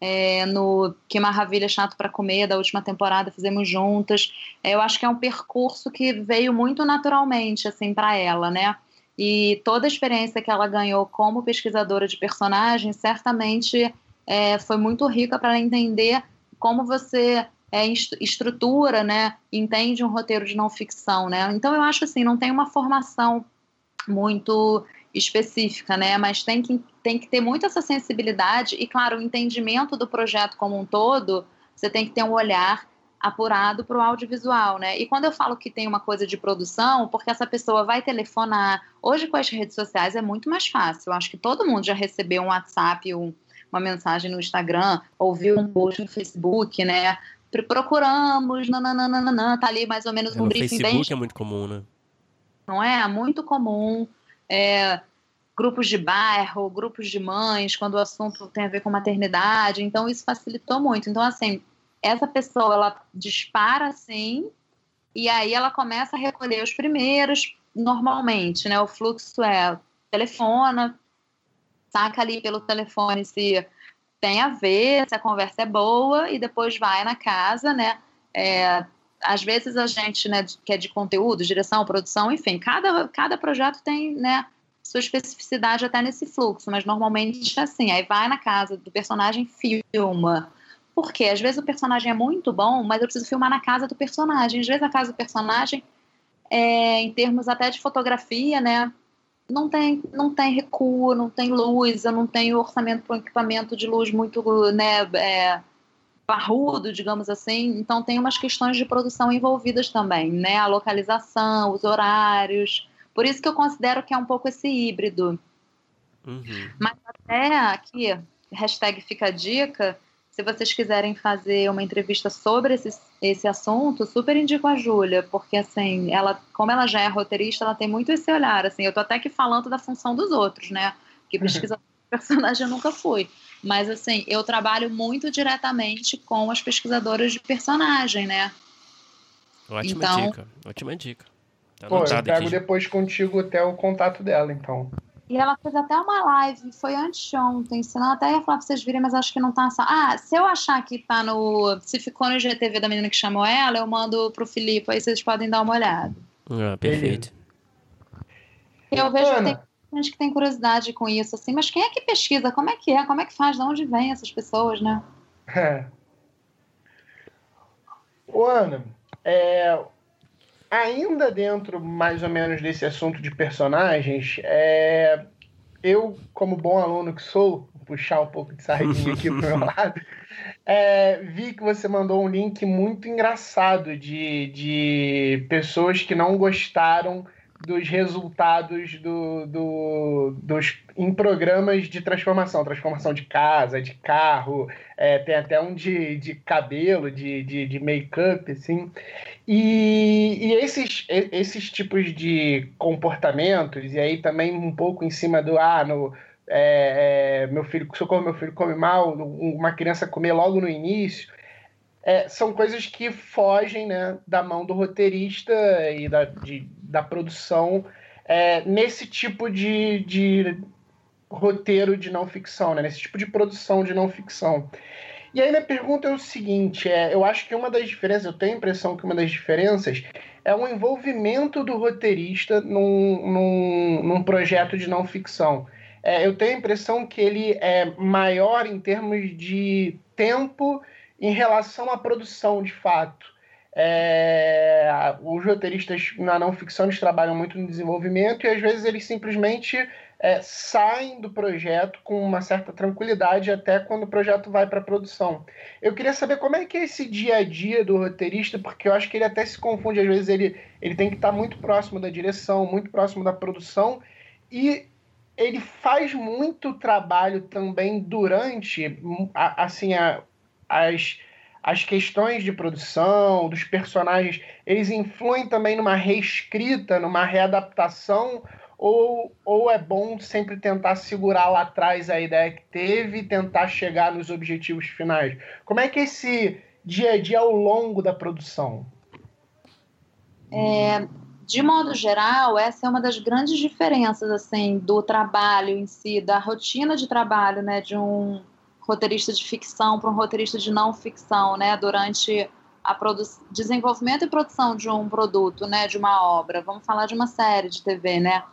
é, no Que Maravilha Chato para Comer, da última temporada, fizemos juntas. É, eu acho que é um percurso que veio muito naturalmente, assim, para ela, né? E toda a experiência que ela ganhou como pesquisadora de personagens, certamente é, foi muito rica para entender como você é, estrutura, né, entende um roteiro de não ficção, né? Então eu acho assim, não tem uma formação muito específica, né? Mas tem que, tem que ter muito essa sensibilidade e, claro, o entendimento do projeto como um todo, você tem que ter um olhar apurado para o audiovisual, né? E quando eu falo que tem uma coisa de produção, porque essa pessoa vai telefonar. Hoje, com as redes sociais, é muito mais fácil. Eu acho que todo mundo já recebeu um WhatsApp, um, uma mensagem no Instagram, ouviu um post no Facebook, né? Procuramos, nananana, tá ali mais ou menos é, um briefing Facebook bem... é muito comum, né? Não é? Muito comum é, grupos de bairro, grupos de mães, quando o assunto tem a ver com maternidade. Então, isso facilitou muito. Então, assim, essa pessoa, ela dispara assim, e aí ela começa a recolher os primeiros, normalmente, né? O fluxo é telefona, saca ali pelo telefone se tem a ver, se a conversa é boa, e depois vai na casa, né? É, às vezes a gente, né, que é de conteúdo, direção, produção, enfim, cada, cada projeto tem, né, sua especificidade até nesse fluxo, mas normalmente é assim, aí vai na casa do personagem, filma. Por quê? Às vezes o personagem é muito bom, mas eu preciso filmar na casa do personagem. Às vezes a casa do personagem, é, em termos até de fotografia, né, não tem, não tem recuo, não tem luz, eu não tenho orçamento para um equipamento de luz muito, né, é, parrudo, digamos assim. Então tem umas questões de produção envolvidas também, né? A localização, os horários. Por isso que eu considero que é um pouco esse híbrido. Uhum. Mas até aqui, hashtag fica a dica, se vocês quiserem fazer uma entrevista sobre esse, esse assunto, super indico a Júlia, porque assim, ela, como ela já é roteirista, ela tem muito esse olhar, assim, eu tô até aqui falando da função dos outros, né? Que pesquisa [LAUGHS] personagem eu nunca fui. Mas, assim, eu trabalho muito diretamente com as pesquisadoras de personagem, né? Ótima então, dica, ótima dica. Tá Pô, eu pego aqui. depois contigo até o contato dela, então. E ela fez até uma live, foi antes de ontem, senão até ia falar pra vocês virem, mas acho que não tá. Ah, se eu achar que tá no. Se ficou no GTV da menina que chamou ela, eu mando pro Filipe, aí vocês podem dar uma olhada. Ah, perfeito. Eu vejo que tem gente que tem curiosidade com isso, assim, mas quem é que pesquisa? Como é que é? Como é que faz? De onde vêm essas pessoas, né? É. Ô, Ana, é, ainda dentro mais ou menos desse assunto de personagens, é, eu, como bom aluno que sou, vou puxar um pouco de sardinha aqui pro meu [LAUGHS] lado, é, vi que você mandou um link muito engraçado de, de pessoas que não gostaram dos resultados do, do, dos, em programas de transformação, transformação de casa, de carro, é, tem até um de, de cabelo, de, de, de make-up, assim. E, e esses, esses tipos de comportamentos, e aí também um pouco em cima do, ah, no, é, é, meu filho, socorro, meu filho come mal, uma criança comer logo no início, é, são coisas que fogem né, da mão do roteirista e da, de, da produção é, nesse tipo de, de roteiro de não ficção, né, nesse tipo de produção de não ficção. E aí minha pergunta é o seguinte, é, eu acho que uma das diferenças, eu tenho a impressão que uma das diferenças é o envolvimento do roteirista num, num, num projeto de não ficção. É, eu tenho a impressão que ele é maior em termos de tempo em relação à produção, de fato. É, os roteiristas na não ficção eles trabalham muito no desenvolvimento e às vezes eles simplesmente é, saem do projeto com uma certa tranquilidade até quando o projeto vai para produção. Eu queria saber como é que é esse dia a dia do roteirista, porque eu acho que ele até se confunde, às vezes ele, ele tem que estar muito próximo da direção, muito próximo da produção e ele faz muito trabalho também durante assim a, as, as questões de produção, dos personagens, eles influem também numa reescrita, numa readaptação, ou, ou é bom sempre tentar segurar lá atrás a ideia que teve e tentar chegar nos objetivos finais? Como é que é esse dia a dia ao longo da produção? É, de modo geral, essa é uma das grandes diferenças assim do trabalho em si, da rotina de trabalho, né, de um roteirista de ficção para um roteirista de não ficção, né? Durante a desenvolvimento e produção de um produto, né? De uma obra. Vamos falar de uma série de TV, né?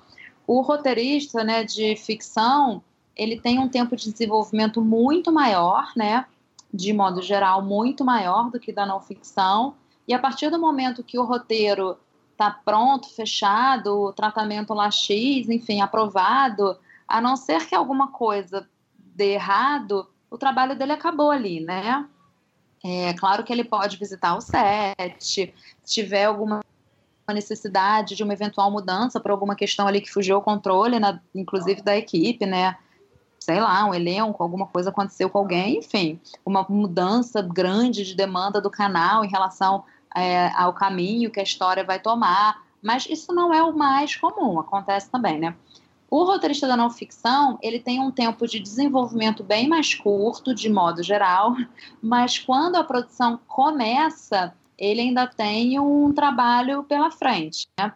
O roteirista, né? De ficção, ele tem um tempo de desenvolvimento muito maior, né? De modo geral, muito maior do que da não ficção. E a partir do momento que o roteiro está pronto, fechado, o tratamento lá X, enfim, aprovado, a não ser que alguma coisa dê errado, o trabalho dele acabou ali, né? É claro que ele pode visitar o set, se tiver alguma necessidade de uma eventual mudança para alguma questão ali que fugiu ao controle, na, inclusive da equipe, né? Sei lá, um elenco, alguma coisa aconteceu com alguém, enfim, uma mudança grande de demanda do canal em relação é, ao caminho que a história vai tomar. Mas isso não é o mais comum, acontece também, né? O roteirista da não ficção, ele tem um tempo de desenvolvimento bem mais curto, de modo geral, [LAUGHS] mas quando a produção começa, ele ainda tem um trabalho pela frente, né?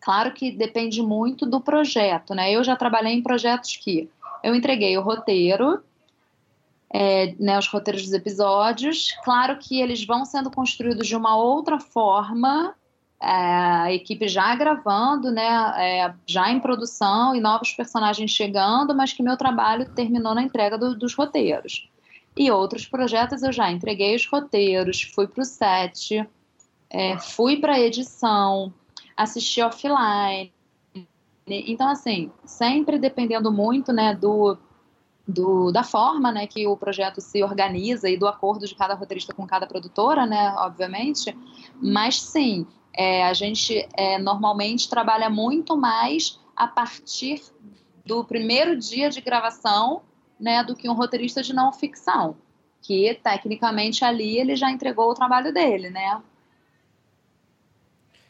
Claro que depende muito do projeto, né? Eu já trabalhei em projetos que eu entreguei o roteiro, é, né, os roteiros dos episódios. Claro que eles vão sendo construídos de uma outra forma a equipe já gravando, né, é, já em produção e novos personagens chegando, mas que meu trabalho terminou na entrega do, dos roteiros. E outros projetos eu já entreguei os roteiros, fui para o set, é, fui para edição, assisti offline. Então, assim, sempre dependendo muito né, do, do, da forma né, que o projeto se organiza e do acordo de cada roteirista com cada produtora, né, obviamente. Mas sim, é, a gente é, normalmente trabalha muito mais a partir do primeiro dia de gravação né, do que um roteirista de não ficção, que tecnicamente ali ele já entregou o trabalho dele, né?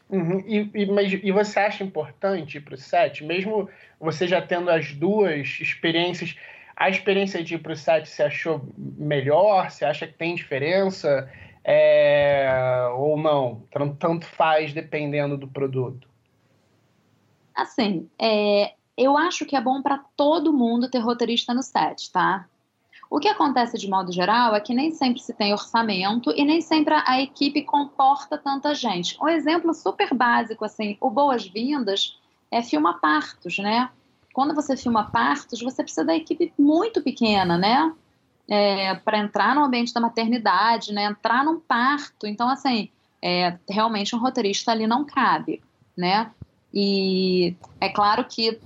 Uhum. E, e, mas, e você acha importante para o set, mesmo você já tendo as duas experiências, a experiência de ir para o set você achou melhor? Você acha que tem diferença? É, ou não? Tanto faz dependendo do produto? Assim, é, eu acho que é bom para todo mundo ter roteirista no set, tá? O que acontece de modo geral é que nem sempre se tem orçamento e nem sempre a equipe comporta tanta gente. Um exemplo super básico, assim, o Boas-Vindas é filma partos, né? Quando você filma partos, você precisa da equipe muito pequena, né? É, para entrar no ambiente da maternidade, né, entrar num parto. Então, assim, é, realmente um roteirista ali não cabe, né? E é claro que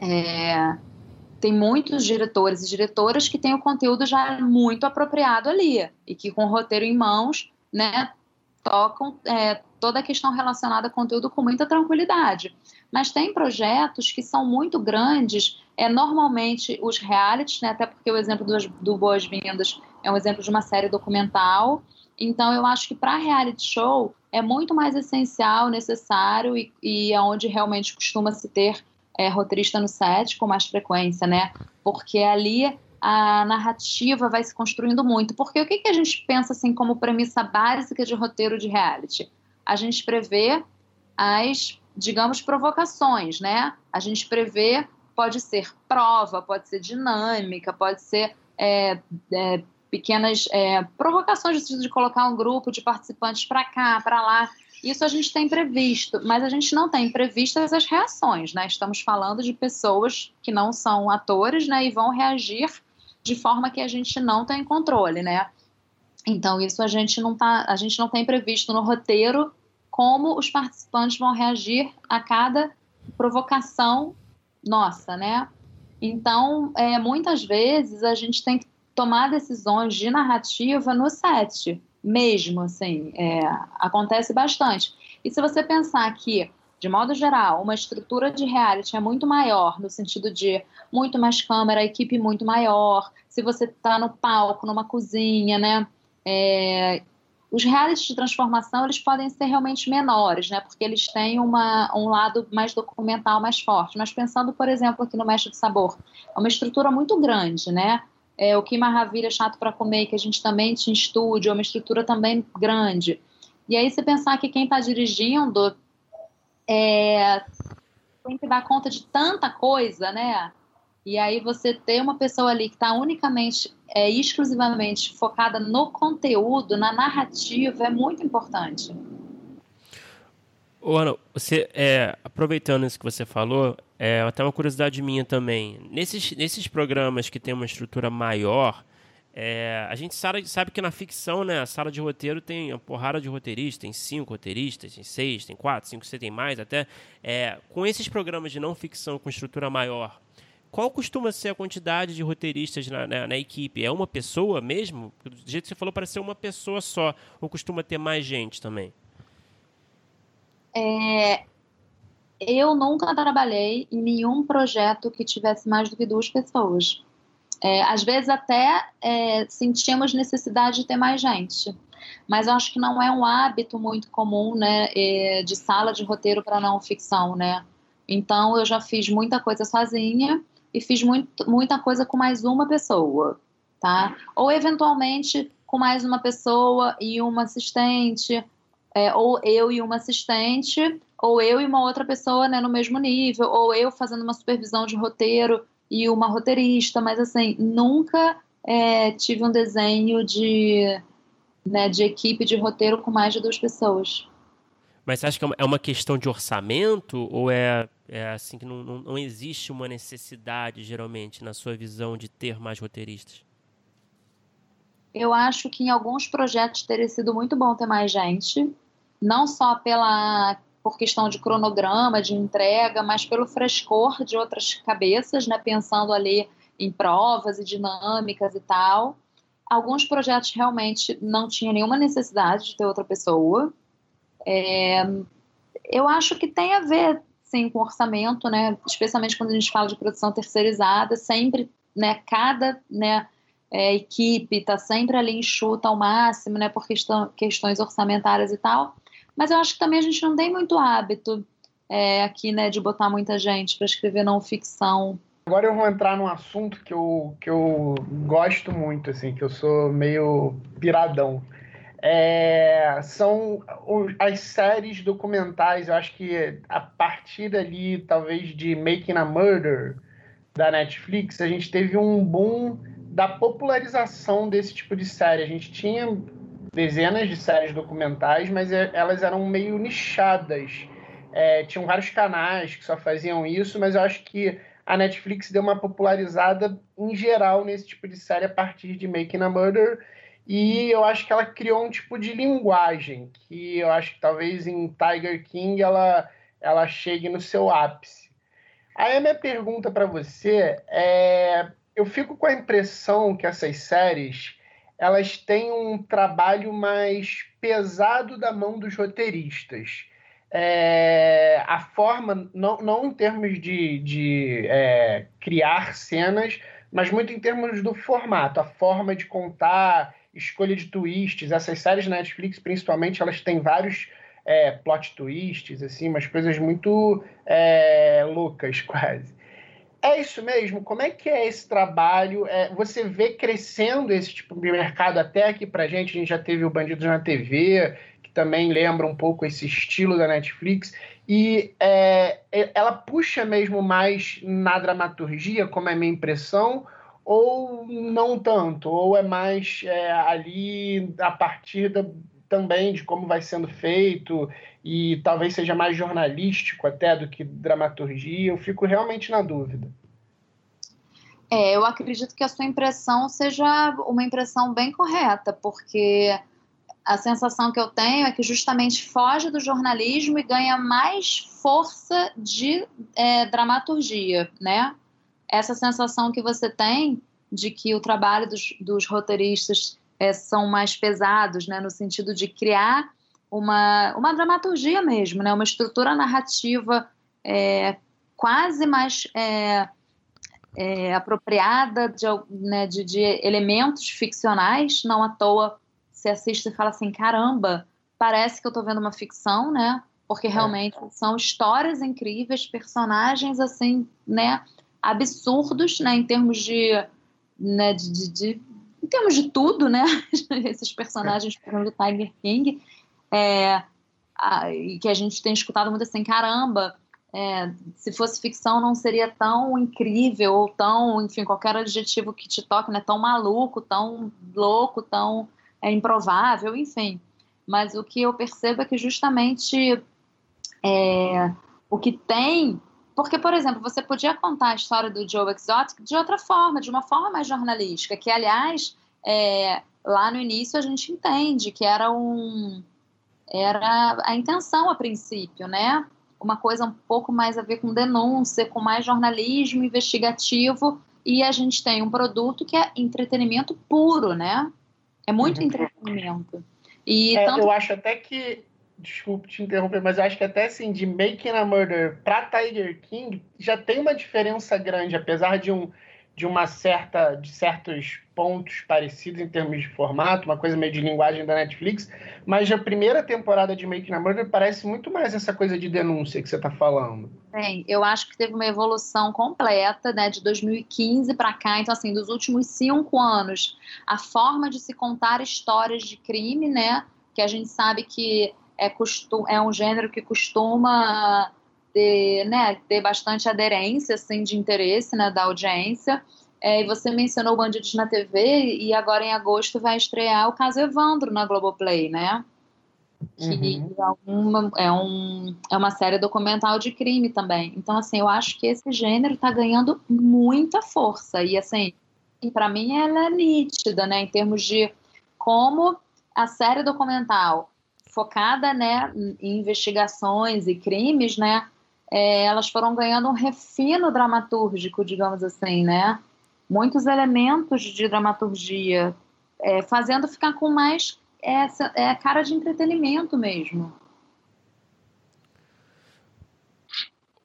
é, tem muitos diretores e diretoras que têm o conteúdo já muito apropriado ali e que com o roteiro em mãos, né, tocam é, toda a questão relacionada ao conteúdo com muita tranquilidade. Mas tem projetos que são muito grandes, é normalmente os realities, né, até porque o exemplo do, do Boas-Vindas é um exemplo de uma série documental. Então, eu acho que para reality show é muito mais essencial, necessário e, e é onde realmente costuma se ter é, roteirista no set com mais frequência, né? Porque ali a narrativa vai se construindo muito. Porque o que, que a gente pensa assim como premissa básica de roteiro de reality? A gente prevê as, digamos, provocações, né? A gente prevê, pode ser prova, pode ser dinâmica, pode ser é, é, pequenas é, provocações de colocar um grupo de participantes para cá, para lá. Isso a gente tem previsto, mas a gente não tem previstas as reações, né? Estamos falando de pessoas que não são atores, né, e vão reagir de forma que a gente não tem controle, né? Então isso a gente não tá, a gente não tem previsto no roteiro como os participantes vão reagir a cada provocação nossa, né? Então, é, muitas vezes a gente tem que tomar decisões de narrativa no set, mesmo, assim, é, acontece bastante. E se você pensar que de modo geral, uma estrutura de reality é muito maior, no sentido de muito mais câmera, equipe muito maior. Se você está no palco, numa cozinha, né? É, os realities de transformação eles podem ser realmente menores, né? Porque eles têm uma, um lado mais documental mais forte. Mas pensando, por exemplo, aqui no Mestre do Sabor, é uma estrutura muito grande, né? É, o Que Maravilha Chato para Comer, que a gente também tinha estúdio, é uma estrutura também grande. E aí, se pensar que quem está dirigindo é, tem que dar conta de tanta coisa, né? E aí você ter uma pessoa ali que está unicamente, é, exclusivamente focada no conteúdo, na narrativa, é muito importante. Ô, Ana, você, é, aproveitando isso que você falou, é, até uma curiosidade minha também. Nesses, nesses programas que tem uma estrutura maior, é, a gente sabe, sabe, que na ficção, né, a sala de roteiro tem uma porrada de roteiristas, tem cinco roteiristas, tem seis, tem quatro, cinco, você tem mais até. É, com esses programas de não ficção com estrutura maior, qual costuma ser a quantidade de roteiristas na, na, na, equipe? É uma pessoa mesmo? Do jeito que você falou, parece ser uma pessoa só. Ou costuma ter mais gente também? É, eu nunca trabalhei em nenhum projeto que tivesse mais do que duas pessoas. É, às vezes até é, sentimos necessidade de ter mais gente, mas eu acho que não é um hábito muito comum, né, é, de sala de roteiro para não ficção, né. Então eu já fiz muita coisa sozinha e fiz muito, muita coisa com mais uma pessoa, tá? Ou eventualmente com mais uma pessoa e uma assistente, é, ou eu e uma assistente, ou eu e uma outra pessoa né, no mesmo nível, ou eu fazendo uma supervisão de roteiro e uma roteirista, mas assim, nunca é, tive um desenho de, né, de equipe de roteiro com mais de duas pessoas. Mas você acha que é uma questão de orçamento ou é, é assim que não, não, não existe uma necessidade, geralmente, na sua visão, de ter mais roteiristas? Eu acho que em alguns projetos teria sido muito bom ter mais gente, não só pela por questão de cronograma, de entrega, mas pelo frescor de outras cabeças, né, pensando ali em provas e dinâmicas e tal. Alguns projetos realmente não tinha nenhuma necessidade de ter outra pessoa. É, eu acho que tem a ver, sim, com orçamento, né, especialmente quando a gente fala de produção terceirizada, sempre, né, cada, né, é, equipe está sempre ali enxuta ao máximo, né, por questão, questões orçamentárias e tal. Mas eu acho que também a gente não tem muito hábito é, aqui, né, de botar muita gente para escrever não ficção. Agora eu vou entrar num assunto que eu, que eu gosto muito, assim, que eu sou meio piradão. É, são as séries documentais, eu acho que a partir ali, talvez de Making a Murder, da Netflix, a gente teve um boom da popularização desse tipo de série. A gente tinha dezenas de séries documentais, mas é, elas eram meio nichadas. É, tinham vários canais que só faziam isso, mas eu acho que a Netflix deu uma popularizada em geral nesse tipo de série a partir de Making a Murder. E eu acho que ela criou um tipo de linguagem que eu acho que talvez em Tiger King ela, ela chegue no seu ápice. Aí a minha pergunta para você é: eu fico com a impressão que essas séries elas têm um trabalho mais pesado da mão dos roteiristas. É, a forma, não, não em termos de, de é, criar cenas, mas muito em termos do formato, a forma de contar, escolha de twists. Essas séries Netflix, principalmente, elas têm vários é, plot twists, assim, umas coisas muito é, loucas, [LAUGHS] quase. É isso mesmo? Como é que é esse trabalho? É, você vê crescendo esse tipo de mercado até aqui pra gente? A gente já teve o Bandidos na TV, que também lembra um pouco esse estilo da Netflix. E é, ela puxa mesmo mais na dramaturgia, como é a minha impressão, ou não tanto? Ou é mais é, ali a partir da, também de como vai sendo feito e talvez seja mais jornalístico até do que dramaturgia. Eu fico realmente na dúvida. É, eu acredito que a sua impressão seja uma impressão bem correta, porque a sensação que eu tenho é que justamente foge do jornalismo e ganha mais força de é, dramaturgia, né? Essa sensação que você tem de que o trabalho dos, dos roteiristas é, são mais pesados, né, no sentido de criar uma, uma dramaturgia mesmo, né, uma estrutura narrativa é, quase mais é, é, apropriada de, né, de, de, elementos ficcionais, não à toa se assiste e fala assim, caramba, parece que eu estou vendo uma ficção, né, porque é. realmente são histórias incríveis, personagens assim, né, absurdos, né, em termos de, né, de, de, de em termos de tudo, né? [LAUGHS] Esses personagens, exemplo, do Tiger King, é, a, e que a gente tem escutado muito assim, caramba, é, se fosse ficção não seria tão incrível ou tão, enfim, qualquer adjetivo que te toque, né? Tão maluco, tão louco, tão é, improvável, enfim. Mas o que eu percebo é que justamente é, o que tem porque, por exemplo, você podia contar a história do Joe Exotic de outra forma, de uma forma mais jornalística, que, aliás, é, lá no início a gente entende que era um era a intenção a princípio, né? Uma coisa um pouco mais a ver com denúncia, com mais jornalismo investigativo, e a gente tem um produto que é entretenimento puro, né? É muito uhum. entretenimento. E é, tanto... Eu acho até que desculpe te interromper, mas eu acho que até assim, de Making a Murder para Tiger King, já tem uma diferença grande, apesar de um de uma certa de certos pontos parecidos em termos de formato, uma coisa meio de linguagem da Netflix, mas a primeira temporada de Making a Murder parece muito mais essa coisa de denúncia que você está falando. Sim, eu acho que teve uma evolução completa, né, de 2015 para cá, então assim, dos últimos cinco anos, a forma de se contar histórias de crime, né, que a gente sabe que é, costum, é um gênero que costuma ter, né, ter bastante aderência assim, de interesse né, da audiência. É, e você mencionou Bandidos na TV e agora em agosto vai estrear o caso Evandro na Globoplay, né? Que uhum. é, uma, é, um, é uma série documental de crime também. Então, assim, eu acho que esse gênero está ganhando muita força. E, assim, para mim ela é nítida, né? Em termos de como a série documental focada né, em investigações e crimes, né, é, elas foram ganhando um refino dramatúrgico, digamos assim, né? Muitos elementos de dramaturgia, é, fazendo ficar com mais é, cara de entretenimento mesmo.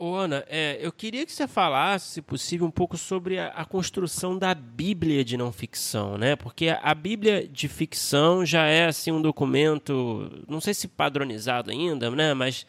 Ô, Ana, é, eu queria que você falasse, se possível, um pouco sobre a, a, construção da Bíblia de não ficção, né? Porque a, Bíblia de ficção já é assim um documento, não sei se padronizado ainda, né? Mas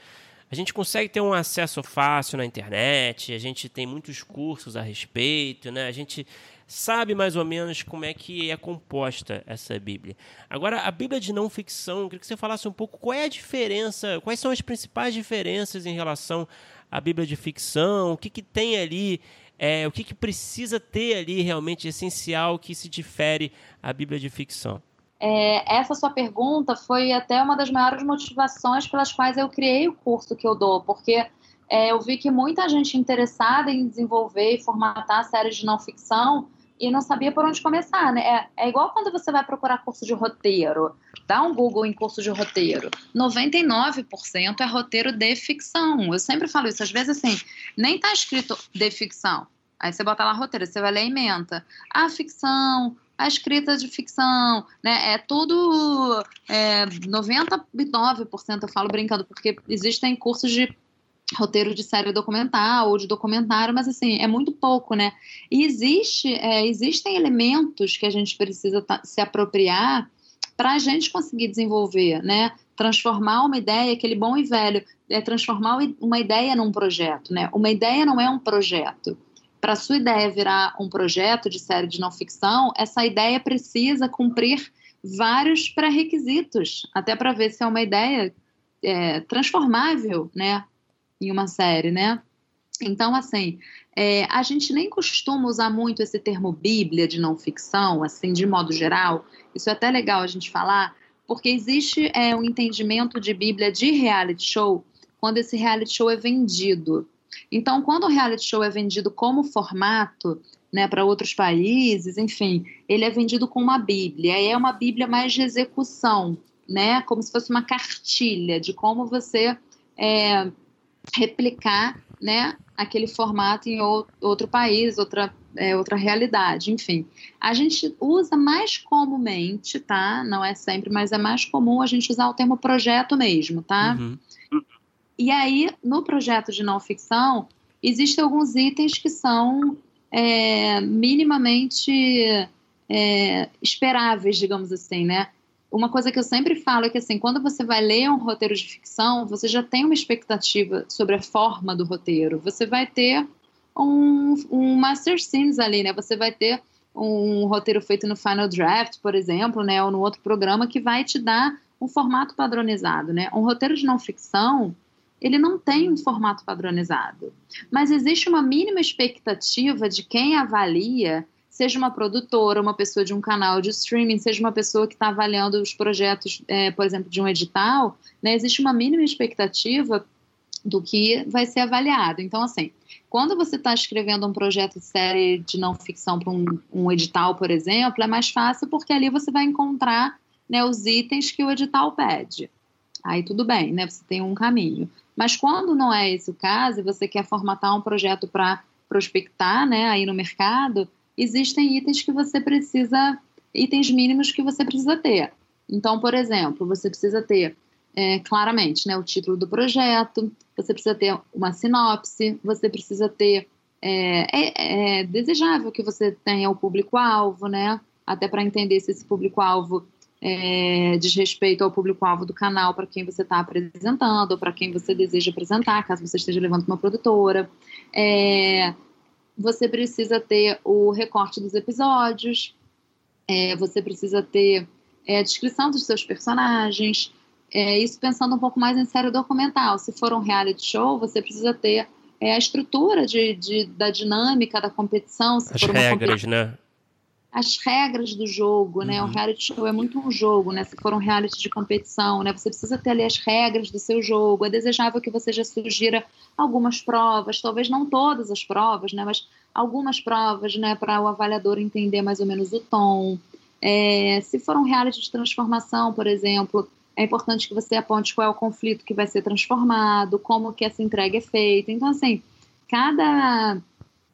a gente consegue ter um acesso fácil na internet, a gente tem muitos cursos a respeito, né? A gente sabe mais ou menos como é que é composta essa Bíblia. Agora, a Bíblia de não ficção, eu queria que você falasse um pouco qual é a diferença, quais são as principais diferenças em relação a Bíblia de ficção, o que, que tem ali, é, o que, que precisa ter ali realmente essencial que se difere a Bíblia de ficção? É, essa sua pergunta foi até uma das maiores motivações pelas quais eu criei o curso que eu dou, porque é, eu vi que muita gente interessada em desenvolver e formatar séries de não ficção e não sabia por onde começar, né? É, é, igual quando você vai procurar curso de roteiro. Dá um Google em curso de roteiro. 99% é roteiro de ficção. Eu sempre falo isso. Às vezes, assim, nem tá escrito de ficção. Aí você bota lá roteiro, você vai ler e emenda. A ficção, a escrita de ficção, né? É tudo é, 99% eu falo brincando, porque existem cursos de roteiro de série documental ou de documentário, mas assim, é muito pouco, né? E existe, é, existem elementos que a gente precisa se apropriar para a gente conseguir desenvolver, né? Transformar uma ideia, aquele bom e velho, é transformar uma ideia num projeto, né? Uma ideia não é um projeto. Para sua ideia virar um projeto de série de não ficção, essa ideia precisa cumprir vários pré-requisitos, até para ver se é uma ideia é, transformável, né? Em uma série, né? Então, assim, é, a gente nem costuma usar muito esse termo Bíblia de não ficção, assim, de modo geral. Isso é até legal a gente falar, porque existe é, um entendimento de Bíblia de reality show quando esse reality show é vendido. Então, quando o reality show é vendido como formato, né, para outros países, enfim, ele é vendido com uma Bíblia. É uma Bíblia mais de execução, né, como se fosse uma cartilha de como você é, replicar né, aquele formato em outro país, outra, é, outra realidade, enfim. A gente usa mais comumente, tá? Não é sempre, mas é mais comum a gente usar o termo projeto mesmo, tá? Uhum. E aí, no projeto de não ficção, existem alguns itens que são é, minimamente é, esperáveis, digamos assim, né? Uma coisa que eu sempre falo é que assim, quando você vai ler um roteiro de ficção, você já tem uma expectativa sobre a forma do roteiro. Você vai ter um, um master scenes ali, né? Você vai ter um roteiro feito no Final Draft, por exemplo, né, ou no outro programa que vai te dar um formato padronizado, né? Um roteiro de não ficção, ele não tem um formato padronizado. Mas existe uma mínima expectativa de quem avalia, seja uma produtora, uma pessoa de um canal de streaming, seja uma pessoa que está avaliando os projetos, é, por exemplo, de um edital, né, existe uma mínima expectativa do que vai ser avaliado. Então, assim, quando você está escrevendo um projeto de série de não ficção para um, um, edital, por exemplo, é mais fácil porque ali você vai encontrar né, os itens que o edital pede. Aí tudo bem, né? Você tem um caminho. Mas quando não é esse o caso, e você quer formatar um projeto para prospectar, né, aí no mercado, existem itens que você precisa, itens mínimos que você precisa ter. Então, por exemplo, você precisa ter é, claramente né, o título do projeto, você precisa ter uma sinopse, você precisa ter. É, é, é desejável que você tenha o público-alvo, né? Até para entender se esse público-alvo é, diz respeito ao público-alvo do canal para quem você está apresentando, ou para quem você deseja apresentar, caso você esteja levando uma produtora. É, você precisa ter o recorte dos episódios, é, você precisa ter é, a descrição dos seus personagens, é, isso pensando um pouco mais em série documental. Se for um reality show, você precisa ter é, a estrutura de, de, da dinâmica da competição. As regras, né? As regras do jogo, né? Uhum. O reality show é muito um jogo, né? Se for um reality de competição, né? Você precisa ter ali as regras do seu jogo. É desejável que você já sugira algumas provas, talvez não todas as provas, né? Mas algumas provas, né? Para o avaliador entender mais ou menos o tom. É, se for um reality de transformação, por exemplo, é importante que você aponte qual é o conflito que vai ser transformado, como que essa entrega é feita. Então, assim, cada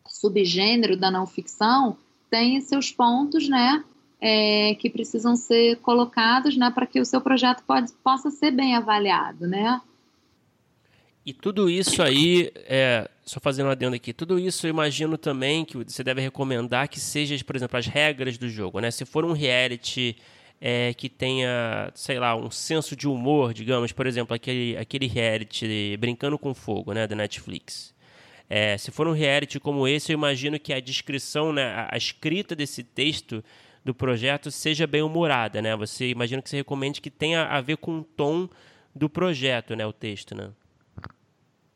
subgênero da não ficção tem seus pontos, né, é, que precisam ser colocados, né, para que o seu projeto pode, possa ser bem avaliado, né. E tudo isso aí, é, só fazendo um adendo aqui, tudo isso eu imagino também que você deve recomendar que seja, por exemplo, as regras do jogo, né? Se for um reality é, que tenha, sei lá, um senso de humor, digamos, por exemplo, aquele, aquele reality Brincando com Fogo, né, da Netflix. É, se for um reality como esse, eu imagino que a descrição, né, a, escrita desse texto do projeto seja bem humorada, né? Você imagina que você recomende que tenha a ver com o tom do projeto, né, o texto, né?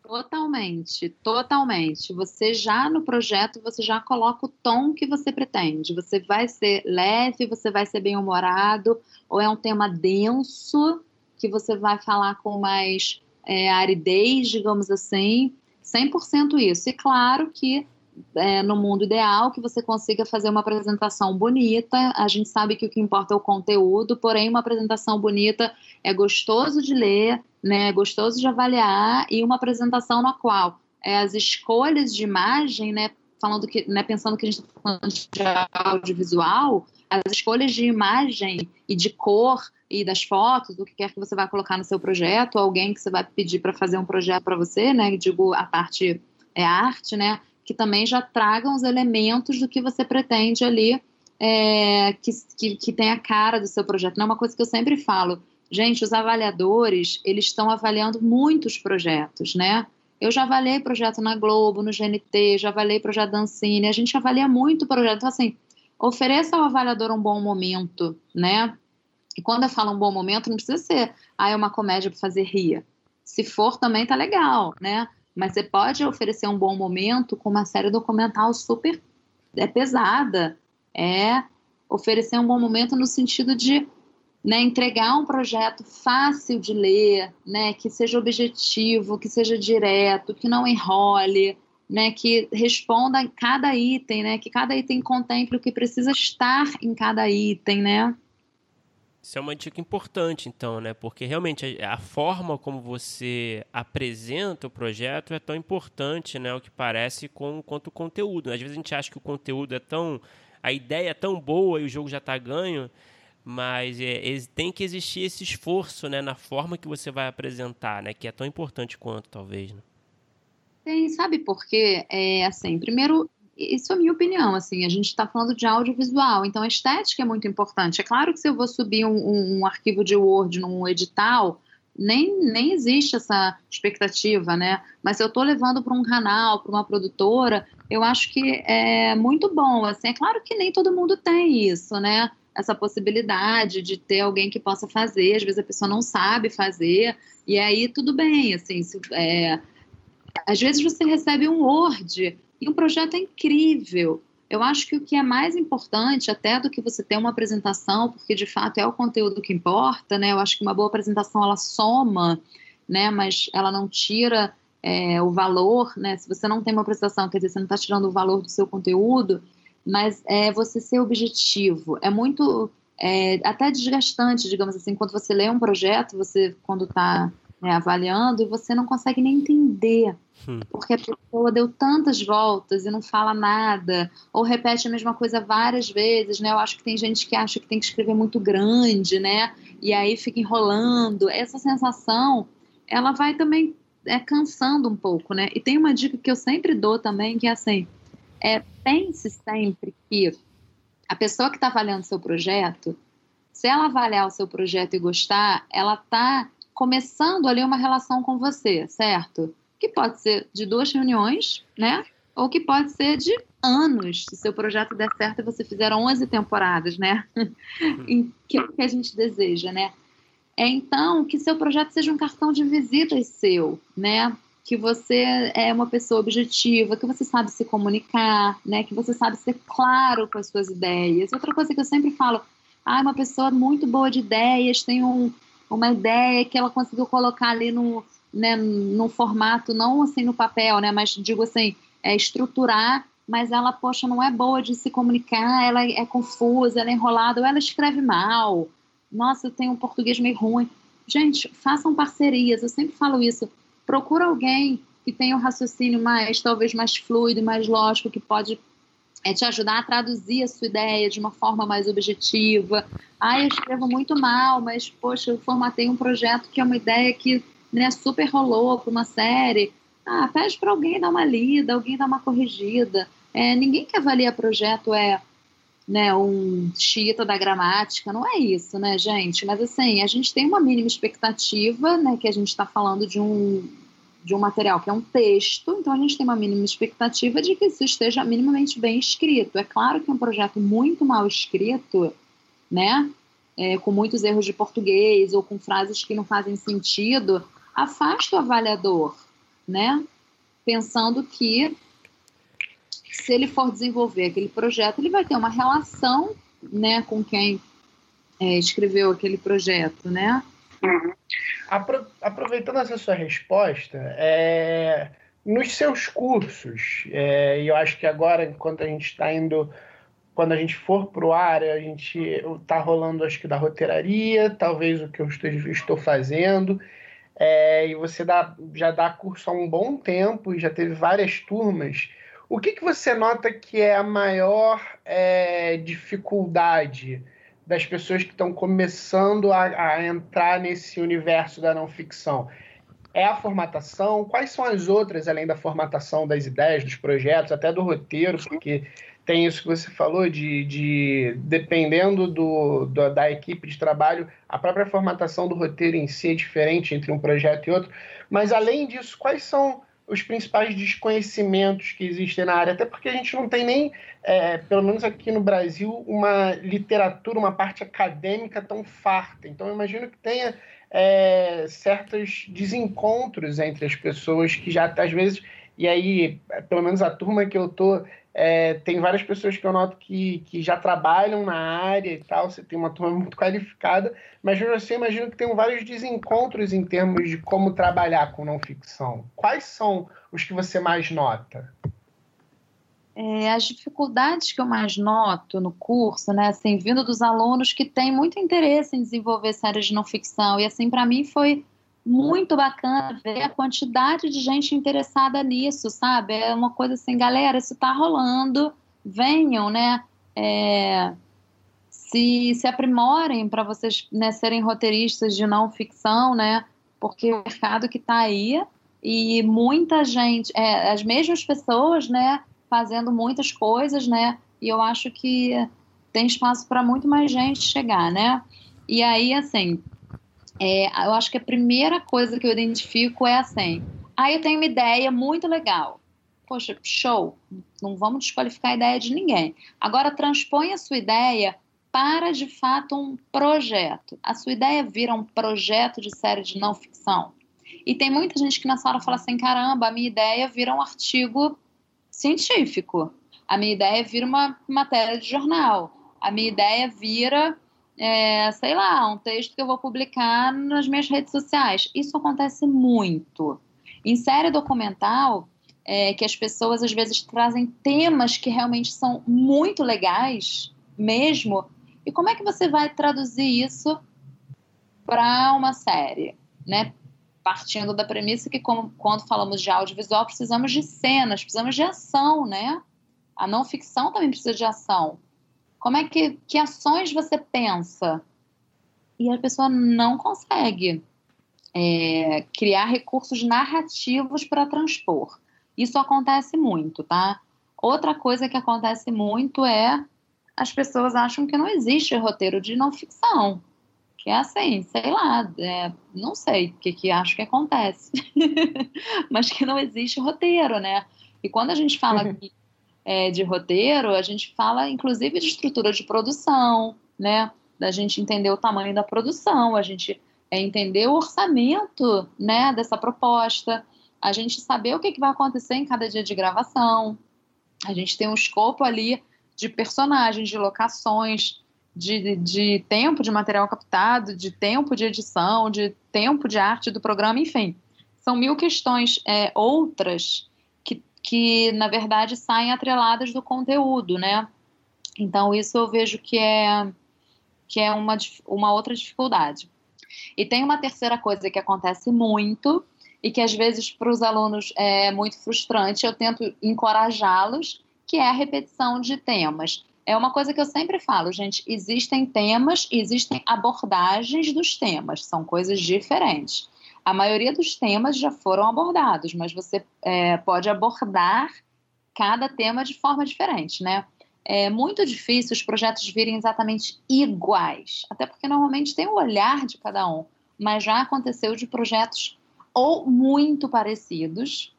Totalmente, totalmente. Você já no projeto, você já coloca o tom que você pretende. Você vai ser leve, você vai ser bem-humorado, ou é um tema denso, que você vai falar com mais é, aridez, digamos assim. 100% isso. E claro que é, no mundo ideal que você consiga fazer uma apresentação bonita. A gente sabe que o que importa é o conteúdo, porém, uma apresentação bonita é gostoso de ler, né, é gostoso de avaliar, e uma apresentação na qual é, as escolhas de imagem, né, falando que, né, pensando que a gente está falando de audiovisual, as escolhas de imagem e de cor e das fotos, do que quer que você vai colocar no seu projeto, alguém que você vai pedir para fazer um projeto para você, né, digo a parte é arte, né, que também já tragam os elementos do que você pretende ali, é, que, que, que tem a cara do seu projeto. Não é uma coisa que eu sempre falo. Gente, os avaliadores, eles estão avaliando muitos projetos, né? Eu já avaliei projeto na Globo, no GNT, já avaliei projeto da Ancine, a gente avalia muito projeto. Então, assim, ofereça ao avaliador um bom momento, né? E quando eu falo um bom momento, não precisa ser, ah, é uma comédia para fazer rir. Se for, também tá legal, né? Mas você pode oferecer um bom momento com uma série documental super é pesada. É oferecer um bom momento no sentido de né, entregar um projeto fácil de ler, né, que seja objetivo, que seja direto, que não enrole, né, que responda a cada item, né, que cada item contemple o que precisa estar em cada item, né. Isso é uma dica importante, então, né? Porque realmente a, a, forma como você apresenta o projeto é tão importante, né? O que parece com, quanto o conteúdo. Às vezes a gente acha que o conteúdo é tão. a ideia é tão boa e o jogo já está ganho, mas é, tem que existir esse esforço, né? Na forma que você vai apresentar, né? Que é tão importante quanto, talvez. Né? Tem, sabe por quê? É, assim, primeiro, isso é a minha opinião, assim, a gente está falando de audiovisual, então a estética é muito importante. É claro que se eu vou subir um, um, um arquivo de Word num edital, nem, nem existe essa expectativa, né? Mas se eu estou levando para um canal, para uma produtora, eu acho que é muito bom, assim, é claro que nem todo mundo tem isso, né? essa possibilidade de ter alguém que possa fazer. Às vezes a pessoa não sabe fazer, e aí tudo bem, assim, se, é, às vezes você recebe um Word e um projeto é incrível. Eu acho que o que é mais importante, até do que você ter uma apresentação, porque de fato é o conteúdo que importa, né? Eu acho que uma boa apresentação ela soma, né? Mas ela não tira é, o valor, né? Se você não tem uma apresentação, quer dizer, você não está tirando o valor do seu conteúdo, mas é você ser objetivo. É muito é, até desgastante, digamos assim, quando você lê um projeto, você quando está né, avaliando e você não consegue nem entender hum. porque a pessoa deu tantas voltas e não fala nada ou repete a mesma coisa várias vezes, né? Eu acho que tem gente que acha que tem que escrever muito grande, né? E aí fica enrolando. Essa sensação, ela vai também é cansando um pouco, né? E tem uma dica que eu sempre dou também que é assim, é, pense sempre que a pessoa que está avaliando seu projeto, se ela avaliar o seu projeto e gostar, ela está começando ali uma relação com você, certo? Que pode ser de duas reuniões, né? Ou que pode ser de anos, se seu projeto der certo e você fizer 11 temporadas, né? que é o que a gente deseja, né? É então que seu projeto seja um cartão de visitas seu, né? que você é uma pessoa objetiva, que você sabe se comunicar, né? Que você sabe ser claro com as suas ideias. Outra coisa que eu sempre falo, ah, uma pessoa muito boa de ideias, tem um, uma ideia que ela conseguiu colocar ali no, né, no formato, não assim no papel, né? Mas digo assim, é estruturar, mas ela, poxa, não é boa de se comunicar, ela é confusa, ela é enrolada, ou ela escreve mal. Nossa, tenho um português meio ruim. Gente, façam parcerias, eu sempre falo isso procura alguém que tenha um raciocínio mais, talvez mais fluido, mais lógico, que pode é, te ajudar a traduzir a sua ideia de uma forma mais objetiva. Ah, eu escrevo muito mal, mas, poxa, eu formatei um projeto que é uma ideia que né, super rolou para uma série. Ah, pede para alguém dar uma lida, alguém dar uma corrigida. É, ninguém que avalia projeto é né, um chita da gramática, não é isso, né, gente? Mas assim, a gente tem uma mínima expectativa, né, que a gente está falando de um, de um material que é um texto, então a gente tem uma mínima expectativa de que isso esteja minimamente bem escrito. É claro que um projeto muito mal escrito, né, é, com muitos erros de português ou com frases que não fazem sentido, afasta o avaliador, né, pensando que se ele for desenvolver aquele projeto, ele vai ter uma relação né, com quem é, escreveu aquele projeto, né? Uhum. Apro aproveitando essa sua resposta, é, nos seus cursos, é, e eu acho que agora, enquanto a gente está indo, quando a gente for para o ar, a gente está rolando, acho que da roteiraria, talvez o que eu estou, fazendo, é, e você dá, já dá curso há um bom tempo e já teve várias turmas. O que, que você nota que é a maior é, dificuldade das pessoas que estão começando a, a, entrar nesse universo da não ficção? É a formatação? Quais são as outras, além da formatação das ideias, dos projetos, até do roteiro? Porque tem isso que você falou de, de dependendo do, do, da equipe de trabalho, a própria formatação do roteiro em si é diferente entre um projeto e outro. Mas além disso, quais são os principais desconhecimentos que existem na área, até porque a gente não tem nem, é, pelo menos aqui no Brasil, uma literatura, uma parte acadêmica tão farta. Então, eu imagino que tenha é, certos desencontros entre as pessoas que já, às vezes, e aí, pelo menos a turma que eu tô, é, tem várias pessoas que eu noto que, que já trabalham na área e tal, você tem uma turma muito qualificada, mas eu assim, imagino que tem vários desencontros em termos de como trabalhar com não ficção. Quais são os que você mais nota? É, as dificuldades que eu mais noto no curso, né, assim, vindo dos alunos que têm muito interesse em desenvolver séries de não ficção, e assim, para mim foi muito bacana ver a quantidade de gente interessada nisso, sabe? É uma coisa assim, galera, isso tá rolando, venham, né? É, se, se aprimorem para vocês né, serem roteiristas de não ficção, né? Porque o mercado que está aí e muita gente, é, as mesmas pessoas, né? Fazendo muitas coisas, né? E eu acho que tem espaço para muito mais gente chegar, né? E aí, assim, é, eu acho que a primeira coisa que eu identifico é assim: aí ah, eu tenho uma ideia muito legal. Poxa, show, não vamos desqualificar a ideia de ninguém. Agora, transpõe a sua ideia para de fato um projeto. A sua ideia vira um projeto de série de não ficção. E tem muita gente que nessa hora fala assim: caramba, a minha ideia vira um artigo científico, a minha ideia vira uma matéria de jornal, a minha ideia vira, é, sei lá, um texto que eu vou publicar nas minhas redes sociais. Isso acontece muito. Em série documental, é, que as pessoas às vezes trazem temas que realmente são muito legais, mesmo. E como é que você vai traduzir isso para uma série, né? Partindo da premissa que, como, quando falamos de audiovisual, precisamos de cenas, precisamos de ação, né? A não ficção também precisa de ação. Como é que, que ações você pensa? E a pessoa não consegue é, criar recursos narrativos para transpor. Isso acontece muito, tá? Outra coisa que acontece muito é as pessoas acham que não existe roteiro de não ficção. Que é assim, sei lá, é, não sei o que, que acho que acontece. [LAUGHS] Mas que não existe roteiro, né? E quando a gente fala aqui, é, de roteiro, a gente fala inclusive de estrutura de produção, né? Da gente entender o tamanho da produção, a gente é entender o orçamento né, dessa proposta, a gente saber o que, que vai acontecer em cada dia de gravação, a gente tem um escopo ali de personagens, de locações, de, de tempo de material captado, de tempo de edição, de tempo de arte do programa, enfim. São mil questões é, outras que, na verdade, saem atreladas do conteúdo, né? Então, isso eu vejo que é, que é uma, uma outra dificuldade. E tem uma terceira coisa que acontece muito e que às vezes para os alunos é muito frustrante, eu tento encorajá-los, que é a repetição de temas. É uma coisa que eu sempre falo, gente, existem temas existem abordagens dos temas, são coisas diferentes. A maioria dos temas já foram abordados, mas você é, pode abordar cada tema de forma diferente, né? é muito difícil os projetos virem exatamente iguais, até porque normalmente tem o olhar de cada um, mas já aconteceu de projetos ou muito parecidos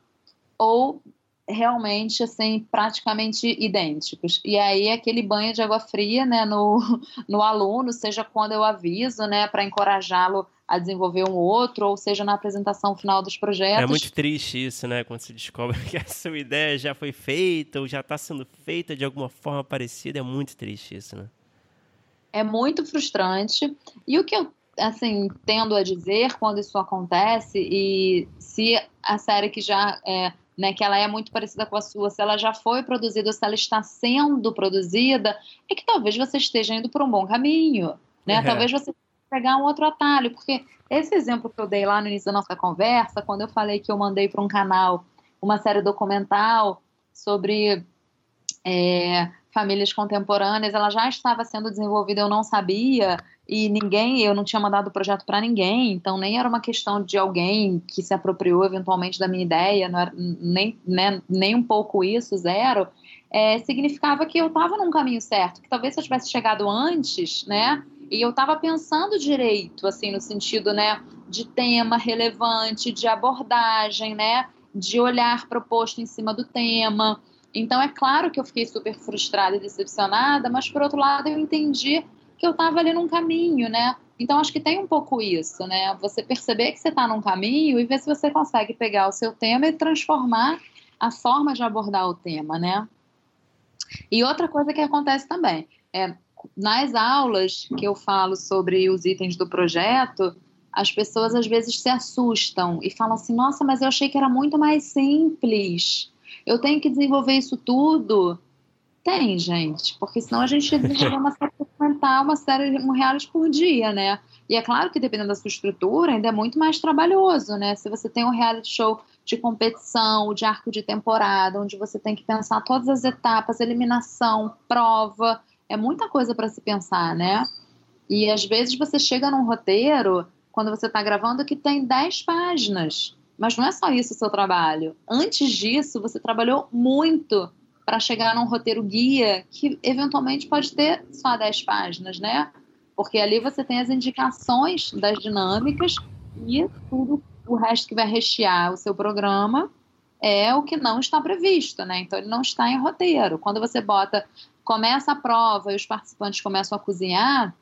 ou realmente assim praticamente idênticos e aí aquele banho de água fria né no, [LAUGHS] no aluno seja quando eu aviso né para encorajá-lo a desenvolver um outro, ou seja, na apresentação final dos projetos. É muito triste isso, né? Quando se descobre [LAUGHS] que a sua ideia já foi feita ou já está sendo feita de alguma forma parecida, é muito triste isso, né? É muito frustrante. E o que eu, assim, tendo a dizer quando isso acontece, e se a série que já é, né, que ela é muito parecida com a sua, se ela já foi produzida ou se ela está sendo produzida, é que talvez você esteja indo por um bom caminho, né? É. Talvez você pegar um outro atalho, porque esse exemplo que eu dei lá no início da nossa conversa, quando eu falei que eu mandei para um canal uma série documental sobre é, famílias contemporâneas, ela já estava sendo desenvolvida, eu não sabia, e ninguém, eu não tinha mandado o projeto para ninguém, então nem era uma questão de alguém que se apropriou eventualmente da minha ideia, era, nem, né, nem um pouco isso, zero. É, significava que eu estava num caminho certo, que talvez se eu tivesse chegado antes, né, e eu estava pensando direito, assim, no sentido, né, de tema relevante, de abordagem, né, de olhar proposto em cima do tema. Então, é claro que eu fiquei super frustrada e decepcionada, mas, por outro lado, eu entendi que eu estava ali num caminho, né? Então, acho que tem um pouco isso, né? Você perceber que você está num caminho e ver se você consegue pegar o seu tema e transformar a forma de abordar o tema, né? E outra coisa que acontece também é nas aulas que eu falo sobre os itens do projeto, as pessoas às vezes se assustam e falam assim: nossa, mas eu achei que era muito mais simples. Eu tenho que desenvolver isso tudo. Tem, gente, porque senão a gente desenvolver uma série documental, uma série, um reality por dia, né? E é claro que dependendo da sua estrutura, ainda é muito mais trabalhoso, né? Se você tem um reality show de competição, de arco de temporada, onde você tem que pensar todas as etapas, eliminação, prova, é muita coisa para se pensar, né? E às vezes você chega num roteiro, quando você está gravando, que tem 10 páginas. Mas não é só isso o seu trabalho. Antes disso, você trabalhou muito para chegar num roteiro guia que eventualmente pode ter só 10 páginas, né? Porque ali você tem as indicações das dinâmicas e tudo o resto que vai rechear o seu programa é o que não está previsto, né? Então ele não está em roteiro. Quando você bota começa a prova e os participantes começam a cozinhar,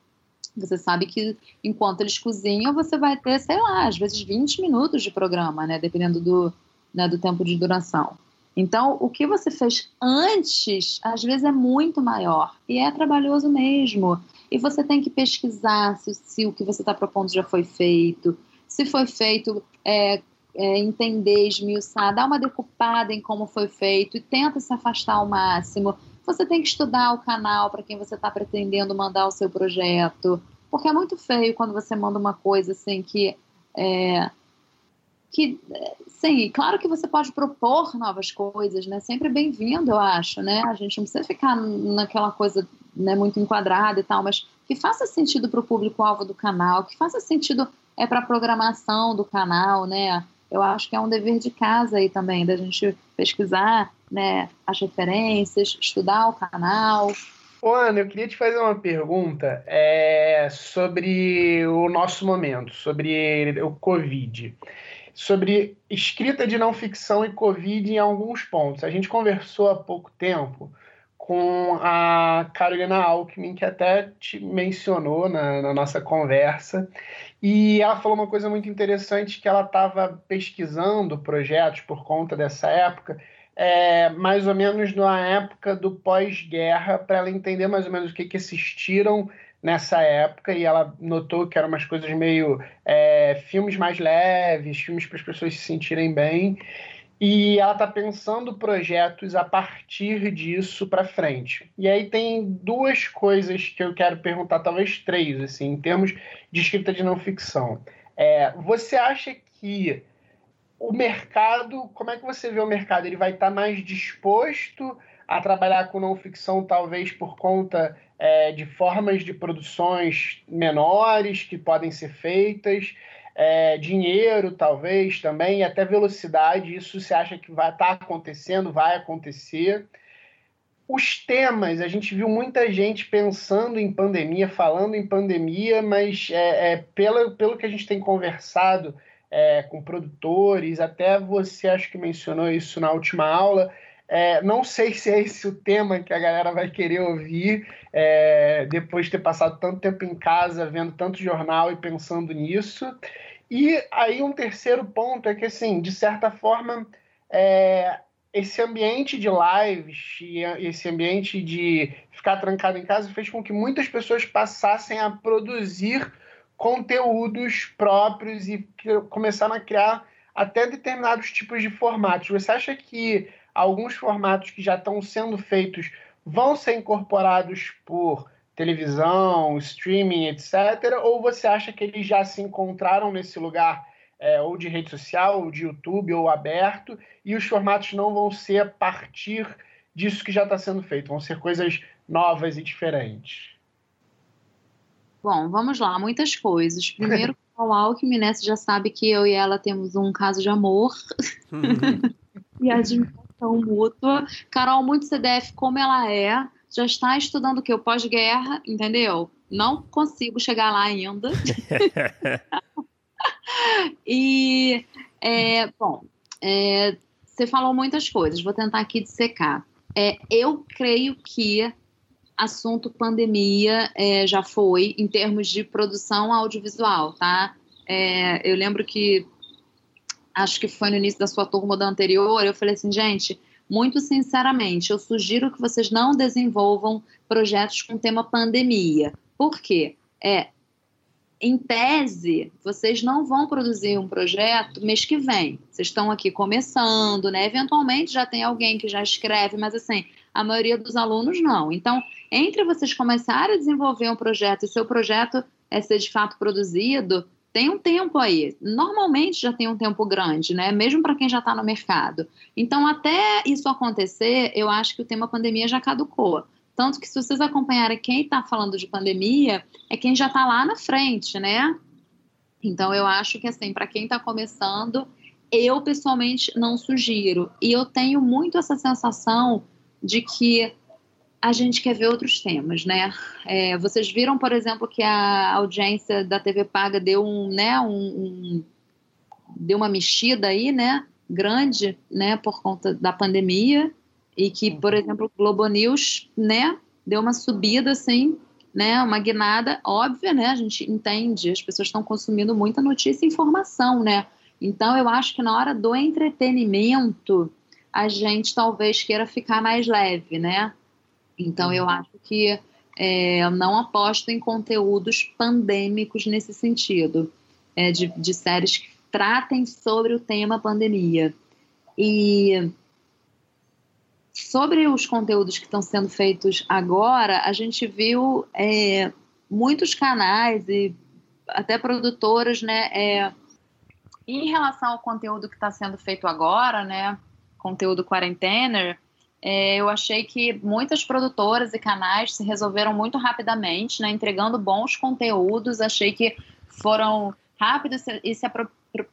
você sabe que enquanto eles cozinham, você vai ter, sei lá, às vezes 20 minutos de programa, né? Dependendo do, né, do tempo de duração. Então, o que você fez antes, às vezes, é muito maior e é trabalhoso mesmo. E você tem que pesquisar se, se o que você está propondo já foi feito, se foi feito, é, é, entender, esmiuçar, dar uma decupada em como foi feito e tenta se afastar ao máximo. Você tem que estudar o canal para quem você está pretendendo mandar o seu projeto, porque é muito feio quando você manda uma coisa assim que é, que sim, claro que você pode propor novas coisas, né? Sempre bem-vindo, eu acho, né? A gente não precisa ficar naquela coisa né, muito enquadrada e tal, mas que faça sentido para o público-alvo do canal, que faça sentido é para a programação do canal, né? Eu acho que é um dever de casa aí também, da gente pesquisar né, as referências, estudar o canal. Ô, Ana, eu queria te fazer uma pergunta é, sobre o nosso momento, sobre o Covid sobre escrita de não ficção e Covid em alguns pontos. A gente conversou há pouco tempo com a Carolina Alckmin, que até te mencionou na, na nossa conversa, e ela falou uma coisa muito interessante, que ela estava pesquisando projetos por conta dessa época, é, mais ou menos na época do pós-guerra, para ela entender mais ou menos o que, que existiram nessa época e ela notou que eram umas coisas meio é, filmes mais leves, filmes para as pessoas se sentirem bem. E ela está pensando projetos a partir disso para frente. E aí tem duas coisas que eu quero perguntar, talvez três, assim, em termos de escrita de não ficção. É, você acha que o mercado, como é que você vê o mercado? Ele vai estar tá mais disposto a trabalhar com não ficção, talvez por conta é, de formas de produções menores que podem ser feitas, é, dinheiro, talvez também, até velocidade. Isso você acha que vai estar tá acontecendo, vai acontecer. Os temas, a gente viu muita gente pensando em pandemia, falando em pandemia, mas é, é pelo, pelo que a gente tem conversado é, com produtores, até você acho que mencionou isso na última aula, é, não sei se é esse o tema que a galera vai querer ouvir é, depois de ter passado tanto tempo em casa, vendo tanto jornal e pensando nisso. E aí um terceiro ponto é que, assim, de certa forma, é, esse ambiente de lives esse ambiente de ficar trancado em casa fez com que muitas pessoas passassem a produzir conteúdos próprios e começaram a criar até determinados tipos de formatos. Você acha que alguns formatos que já estão sendo feitos vão ser incorporados por televisão, streaming, etc. Ou você acha que eles já se encontraram nesse lugar é, ou de rede social, ou de YouTube, ou aberto, e os formatos não vão ser a partir disso que já está sendo feito, vão ser coisas novas e diferentes? Bom, vamos lá, muitas coisas. [LAUGHS] Primeiro, o Alckmin, né, você já sabe que eu e ela temos um caso de amor. [LAUGHS] e admiração mútua. Carol, muito CDF como ela é, já está estudando o que? O pós-guerra, entendeu? Não consigo chegar lá ainda. [LAUGHS] e, é, bom, é, você falou muitas coisas, vou tentar aqui dissecar. É, eu creio que assunto pandemia é, já foi em termos de produção audiovisual, tá? É, eu lembro que acho que foi no início da sua turma da anterior, eu falei assim, gente, muito sinceramente, eu sugiro que vocês não desenvolvam projetos com tema pandemia. Por quê? É, em tese, vocês não vão produzir um projeto mês que vem. Vocês estão aqui começando, né? Eventualmente já tem alguém que já escreve, mas assim, a maioria dos alunos não. Então, entre vocês começarem a desenvolver um projeto e seu projeto é ser de fato produzido, tem um tempo aí. Normalmente já tem um tempo grande, né? Mesmo para quem já está no mercado. Então, até isso acontecer, eu acho que o tema pandemia já caducou. Tanto que se vocês acompanharem quem está falando de pandemia, é quem já está lá na frente, né? Então, eu acho que, assim, para quem está começando, eu pessoalmente não sugiro. E eu tenho muito essa sensação de que a gente quer ver outros temas, né? É, vocês viram, por exemplo, que a audiência da TV Paga deu um, né, um, um, deu uma mexida aí, né, grande, né, por conta da pandemia e que, por uhum. exemplo, o Globo News, né, deu uma subida assim, né, uma guinada óbvia, né? A gente entende, as pessoas estão consumindo muita notícia e informação, né? Então eu acho que na hora do entretenimento a gente talvez queira ficar mais leve, né? Então eu uhum. acho que é, eu não aposto em conteúdos pandêmicos nesse sentido, é, de, de séries que tratem sobre o tema pandemia. E sobre os conteúdos que estão sendo feitos agora, a gente viu é, muitos canais e até produtoras, né? É, em relação ao conteúdo que está sendo feito agora, né? Conteúdo quarentena, eu achei que muitas produtoras e canais se resolveram muito rapidamente, né, entregando bons conteúdos. Achei que foram rápidos e se, apro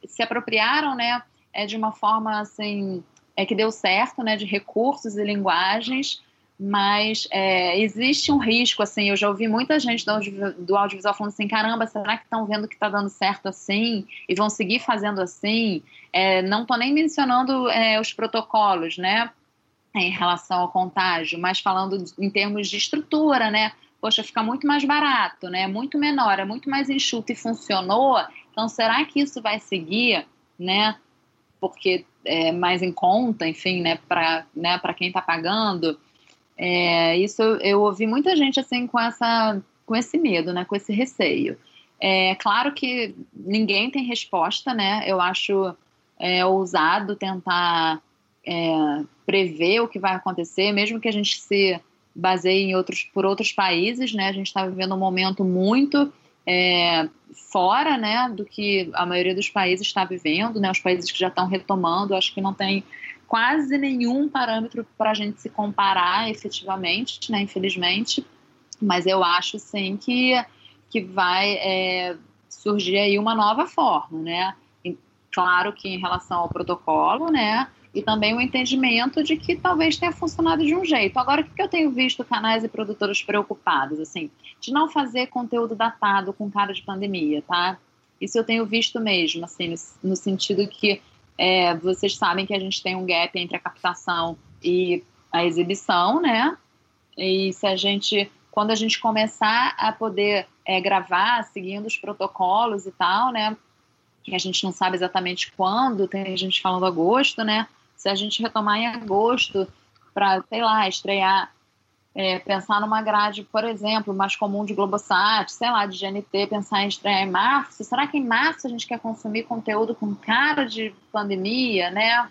se apropriaram né, é, de uma forma assim, é, que deu certo, né, de recursos e linguagens. Mas é, existe um risco, assim, eu já ouvi muita gente do, do audiovisual falando assim, caramba, será que estão vendo que está dando certo assim e vão seguir fazendo assim? É, não estou nem mencionando é, os protocolos, né? Em relação ao contágio, mas falando em termos de estrutura, né? Poxa, fica muito mais barato, né? Muito menor, é muito mais enxuto e funcionou. Então, será que isso vai seguir, né? Porque é mais em conta, enfim, né? Para né, quem está pagando. É, isso eu ouvi muita gente assim com essa com esse medo, né? Com esse receio. É claro que ninguém tem resposta, né? Eu acho é, ousado tentar é, prever o que vai acontecer, mesmo que a gente se baseie em outros, por outros países, né? A gente está vivendo um momento muito é, fora, né, do que a maioria dos países está vivendo, né? Os países que já estão retomando, acho que não tem quase nenhum parâmetro para a gente se comparar efetivamente, né? Infelizmente, mas eu acho sim que que vai é, surgir aí uma nova forma, né? Claro que em relação ao protocolo, né? E também o entendimento de que talvez tenha funcionado de um jeito. Agora, o que eu tenho visto canais e produtores preocupados, assim, de não fazer conteúdo datado com cara de pandemia, tá? Isso eu tenho visto mesmo, assim, no, no sentido que é, vocês sabem que a gente tem um gap entre a captação e a exibição, né? E se a gente, quando a gente começar a poder é, gravar seguindo os protocolos e tal, né? Que a gente não sabe exatamente quando, tem gente falando agosto, né? Se a gente retomar em agosto para, sei lá, estrear, é, pensar numa grade, por exemplo, mais comum de Globosat, sei lá, de GNT, pensar em estrear em março, será que em março a gente quer consumir conteúdo com cara de pandemia, né?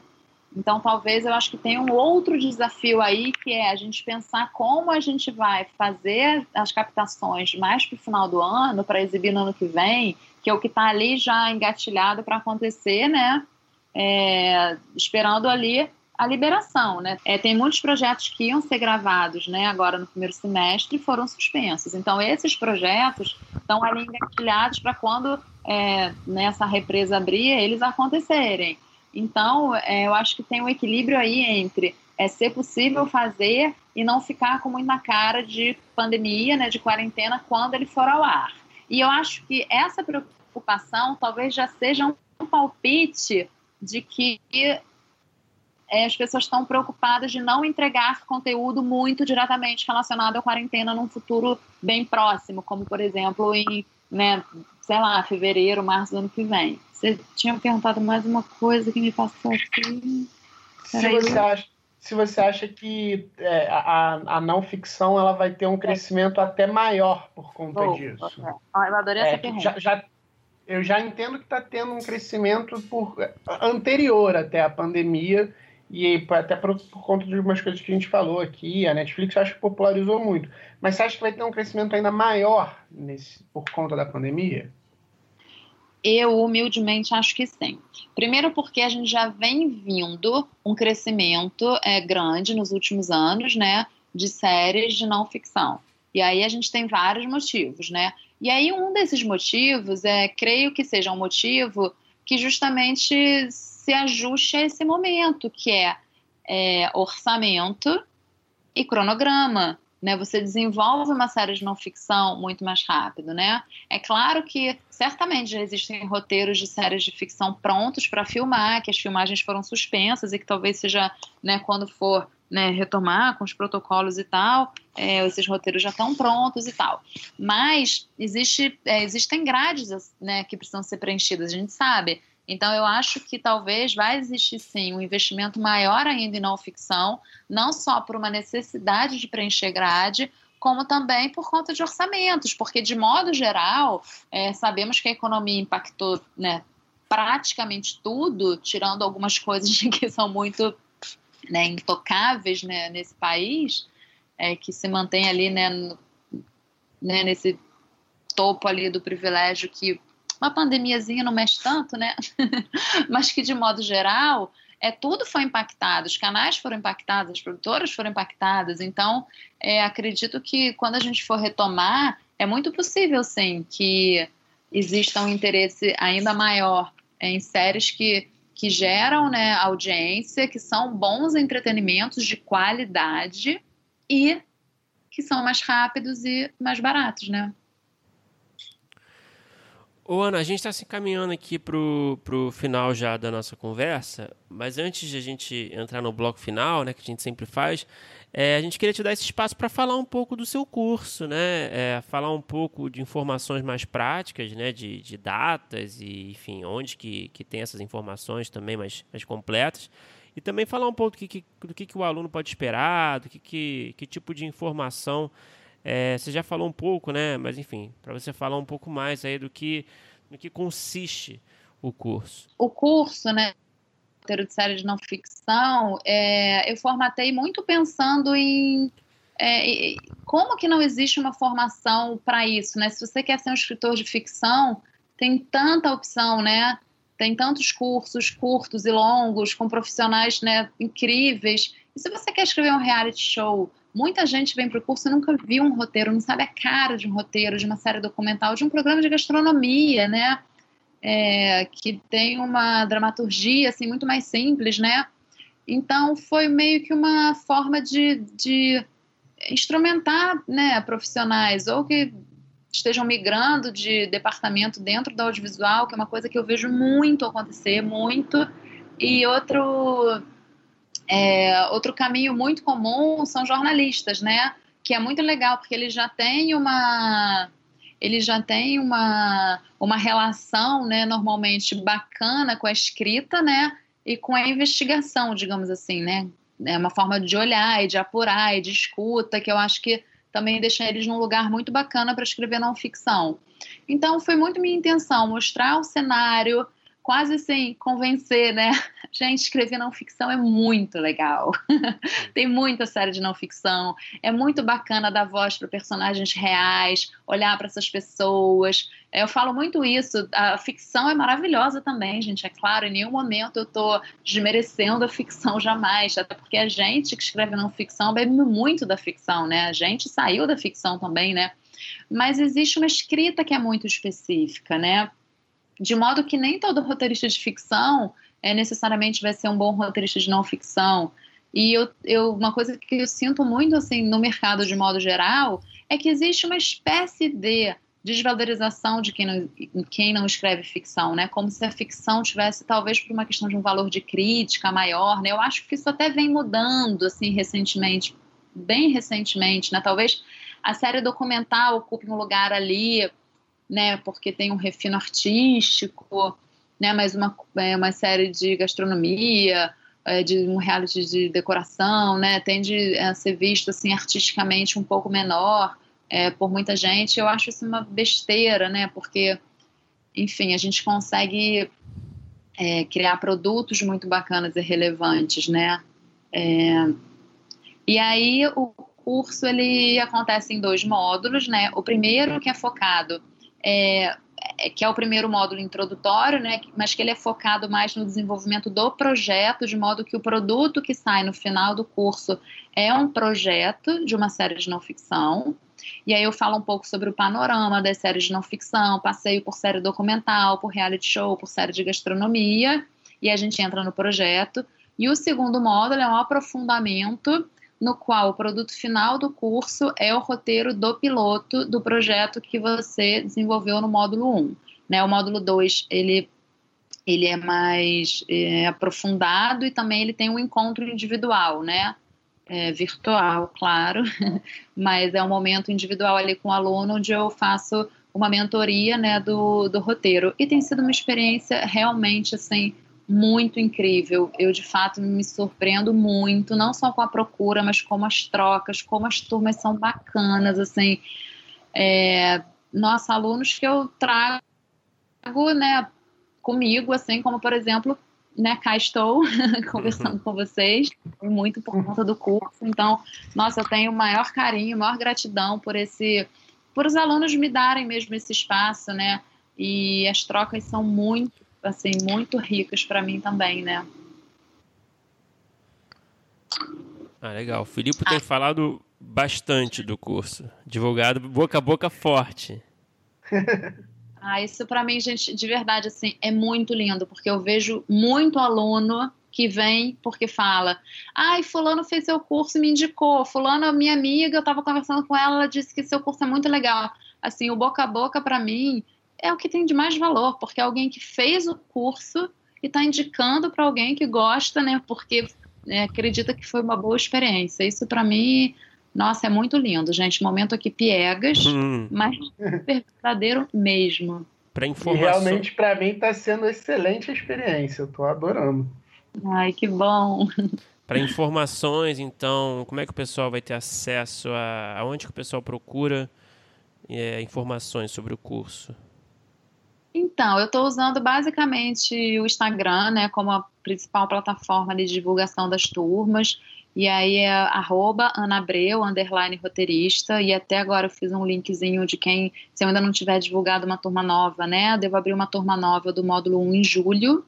Então, talvez eu acho que tem um outro desafio aí, que é a gente pensar como a gente vai fazer as captações mais para o final do ano, para exibir no ano que vem, que é o que está ali já engatilhado para acontecer, né? É, esperando ali a liberação, né? É, tem muitos projetos que iam ser gravados, né, agora no primeiro semestre, foram suspensos. Então, esses projetos estão ali engatilhados para quando é, nessa né, represa abrir, eles acontecerem. Então, é, eu acho que tem um equilíbrio aí entre é ser possível fazer e não ficar com muita cara de pandemia, né, de quarentena, quando ele for ao ar. E eu acho que essa preocupação talvez já seja um palpite de que é, as pessoas estão preocupadas de não entregar conteúdo muito diretamente relacionado à quarentena num futuro bem próximo, como por exemplo em, né, sei lá, fevereiro, março do ano que vem. Você tinha perguntado mais uma coisa que me passou aqui. Se você, acha, se você acha que é, a, a não ficção ela vai ter um crescimento até maior por conta oh, disso. Okay. eu adorei essa é, pergunta. Já, já, eu já entendo que está tendo um crescimento por, anterior até a pandemia e até por, por, conta de umas coisas que a gente falou aqui, a Netflix acho que popularizou muito. Mas você acha que vai ter um crescimento ainda maior nesse, por conta da pandemia? Eu, humildemente, acho que sim. Primeiro porque a gente já vem vindo um crescimento é, grande nos últimos anos, né, de séries de não ficção. E aí a gente tem vários motivos, né? E aí, um desses motivos, é, creio que seja um motivo que justamente se ajuste a esse momento, que é, é orçamento e cronograma. Né, você desenvolve uma série de não ficção muito mais rápido, né? É claro que certamente já existem roteiros de séries de ficção prontos para filmar, que as filmagens foram suspensas e que talvez seja, né, quando for né, retomar com os protocolos e tal, é, esses roteiros já estão prontos e tal. Mas existe, é, existem grades né, que precisam ser preenchidas, a gente sabe. Então, eu acho que talvez vai existir sim um investimento maior ainda em não ficção, não só por uma necessidade de preencher grade, como também por conta de orçamentos, porque, de modo geral, é, sabemos que a economia impactou né, praticamente tudo, tirando algumas coisas [LAUGHS] que são muito né, intocáveis né, nesse país, é, que se mantém ali né, no, né, nesse topo ali do privilégio que uma pandemiazinha não mexe tanto, né? [LAUGHS] Mas que de modo geral é tudo foi impactado, os canais foram impactados, as produtoras foram impactadas. Então, é, acredito que quando a gente for retomar, é muito possível, sim, que exista um interesse ainda maior em séries que, que geram né, audiência, que são bons entretenimentos de qualidade e que são mais rápidos e mais baratos, né? Ô Ana, a gente está se encaminhando aqui para o final já da nossa conversa, mas antes de a gente entrar no bloco final, né, que a gente sempre faz, é, a gente queria te dar esse espaço para falar um pouco do seu curso, né? É, falar um pouco de informações mais práticas, né? De, de datas e, enfim, onde que, que tem essas informações também mais, mais completas. E também falar um pouco do que, que do que, que o aluno pode esperar, do que, que, que tipo de informação é, você já falou um pouco, né? Mas enfim, para você falar um pouco mais aí do que, do que consiste o curso. O curso, né? Roteiro de série de não ficção, é, eu formatei muito pensando em é, como que não existe uma formação para isso, né? Se você quer ser um escritor de ficção, tem tanta opção, né? Tem tantos cursos curtos e longos com profissionais né, incríveis. E se você quer escrever um reality show, Muita gente vem para o curso e nunca viu um roteiro, não sabe a cara de um roteiro, de uma série documental, de um programa de gastronomia, né? É, que tem uma dramaturgia assim muito mais simples, né? Então foi meio que uma forma de, de instrumentar né, profissionais ou que estejam migrando de departamento dentro do audiovisual, que é uma coisa que eu vejo muito acontecer, muito. E outro é, outro caminho muito comum são jornalistas, né? Que é muito legal, porque ele já tem uma ele já tem uma, uma relação, né, normalmente bacana com a escrita, né, e com a investigação, digamos assim, né, é uma forma de olhar e de apurar e de escuta que eu acho que também deixa eles num lugar muito bacana para escrever não ficção. Então foi muito minha intenção mostrar o cenário, quase assim, convencer, né? [LAUGHS] Gente, escrever não ficção é muito legal. [LAUGHS] Tem muita série de não ficção. É muito bacana dar voz para personagens reais, olhar para essas pessoas. Eu falo muito isso. A ficção é maravilhosa também, gente. É claro, em nenhum momento eu estou desmerecendo a ficção jamais. Até porque a gente que escreve não ficção bebe muito da ficção, né? A gente saiu da ficção também, né? Mas existe uma escrita que é muito específica, né? De modo que nem todo roteirista de ficção é, necessariamente vai ser um bom roteirista de não ficção. E eu, eu, uma coisa que eu sinto muito assim no mercado de modo geral é que existe uma espécie de desvalorização de quem não, quem não escreve ficção, né? Como se a ficção tivesse talvez por uma questão de um valor de crítica maior, né? Eu acho que isso até vem mudando assim recentemente, bem recentemente, né? Talvez a série documental ocupe um lugar ali né? Porque tem um refino artístico, né? Mas uma, é, uma série de gastronomia, é, de um reality de decoração, né? Tende a ser visto assim artisticamente um pouco menor é, por muita gente. Eu acho isso uma besteira, né? Porque, enfim, a gente consegue é, criar produtos muito bacanas e relevantes, né? É, e aí o curso ele acontece em dois módulos, né? O primeiro que é focado é, é, que é o primeiro módulo introdutório, né, mas que ele é focado mais no desenvolvimento do projeto, de modo que o produto que sai no final do curso é um projeto de uma série de não ficção. E aí eu falo um pouco sobre o panorama das séries de não ficção, passeio por série documental, por reality show, por série de gastronomia, e a gente entra no projeto. E o segundo módulo é um aprofundamento no qual o produto final do curso é o roteiro do piloto do projeto que você desenvolveu no módulo 1. Né? O módulo 2, ele, ele é mais é, aprofundado e também ele tem um encontro individual, né? é, virtual, claro, [LAUGHS] mas é um momento individual ali com o aluno onde eu faço uma mentoria né, do, do roteiro. E tem sido uma experiência realmente assim muito incrível. Eu, de fato, me surpreendo muito, não só com a procura, mas como as trocas, como as turmas são bacanas, assim. É, nossa, alunos que eu trago, né, comigo, assim, como, por exemplo, né, cá estou [LAUGHS] conversando com vocês, muito por conta do curso. Então, nossa, eu tenho o maior carinho, maior gratidão por esse, por os alunos me darem mesmo esse espaço, né? E as trocas são muito, assim, muito ricas para mim também, né? Ah, legal. O Filipe ah. tem falado bastante do curso, divulgado boca a boca forte. [LAUGHS] Ah, isso para mim, gente, de verdade, assim, é muito lindo, porque eu vejo muito aluno que vem porque fala: ai, Fulano fez seu curso e me indicou, Fulano, minha amiga, eu estava conversando com ela, ela disse que seu curso é muito legal. Assim, o boca a boca, para mim, é o que tem de mais valor, porque é alguém que fez o curso e está indicando para alguém que gosta, né, porque né, acredita que foi uma boa experiência. Isso, para mim, nossa, é muito lindo, gente. Momento aqui piegas, hum. mas [LAUGHS] verdadeiro mesmo. Para informação. E realmente, para mim, está sendo excelente a experiência. Eu estou adorando. Ai, que bom. Para informações, então, como é que o pessoal vai ter acesso a. Aonde que o pessoal procura é, informações sobre o curso? Então, eu estou usando basicamente o Instagram, né, como a principal plataforma de divulgação das turmas. E aí é arroba anabreu, underline roteirista, e até agora eu fiz um linkzinho de quem, se eu ainda não tiver divulgado uma turma nova, né, eu devo abrir uma turma nova do módulo 1 em julho,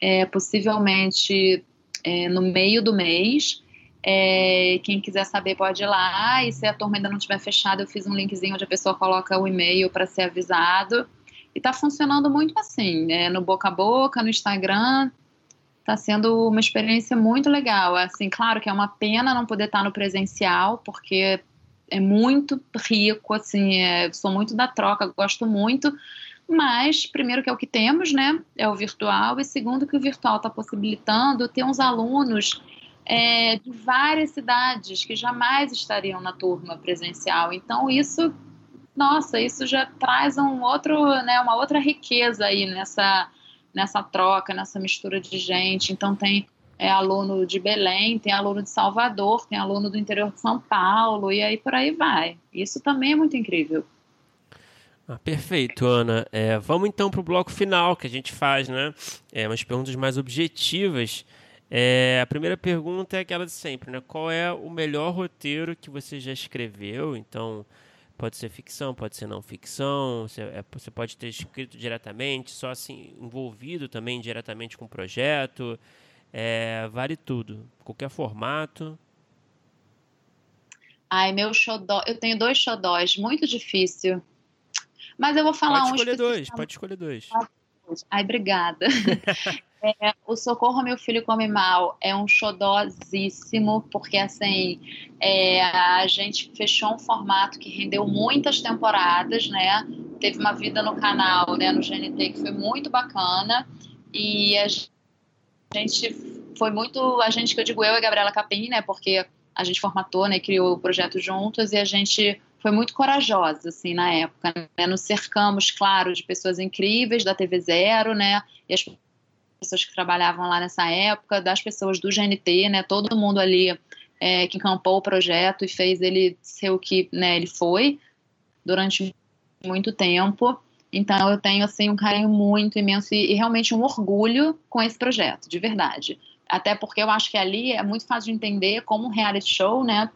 é, possivelmente é, no meio do mês, é, quem quiser saber pode ir lá, e se a turma ainda não tiver fechada, eu fiz um linkzinho onde a pessoa coloca o e-mail para ser avisado, e está funcionando muito assim, né, no boca a boca, no Instagram, está sendo uma experiência muito legal. Assim, claro que é uma pena não poder estar no presencial, porque é muito rico, assim, é, sou muito da troca, gosto muito. Mas, primeiro, que é o que temos, né? É o virtual, e segundo, que o virtual está possibilitando ter uns alunos é, de várias cidades que jamais estariam na turma presencial. Então, isso, nossa, isso já traz um outro, né, uma outra riqueza aí nessa nessa troca, nessa mistura de gente. Então tem é, aluno de Belém, tem aluno de Salvador, tem aluno do interior de São Paulo, e aí por aí vai. Isso também é muito incrível. Ah, perfeito, Ana. É, vamos então para o bloco final que a gente faz, né? É, umas perguntas mais objetivas. É, a primeira pergunta é aquela de sempre, né? Qual é o melhor roteiro que você já escreveu? Então, Pode ser ficção, pode ser não ficção, você, é, você pode ter escrito diretamente, só assim, envolvido também diretamente com o projeto. É, vale tudo. Qualquer formato. Ai, meu xodó. Eu tenho dois xodós, muito difícil. Mas eu vou falar pode um. Escolher dois, pode escolher dois. Ai, obrigada. [LAUGHS] É, o Socorro Meu Filho Come Mal é um xodózíssimo, porque assim, é, a gente fechou um formato que rendeu muitas temporadas, né? Teve uma vida no canal, né, no GNT, que foi muito bacana. E a gente foi muito. A gente, que eu digo eu e a Gabriela Capim, né? Porque a gente formatou, né, criou o projeto juntos e a gente foi muito corajosa, assim, na época, né? Nos cercamos, claro, de pessoas incríveis da TV Zero, né? E as pessoas que trabalhavam lá nessa época, das pessoas do GNT, né? Todo mundo ali é, que encampou o projeto e fez ele ser o que né, ele foi durante muito tempo. Então eu tenho assim um carinho muito imenso e, e, realmente um orgulho com esse projeto, de verdade. Até porque eu acho que ali é muito fácil de entender como um reality show, né,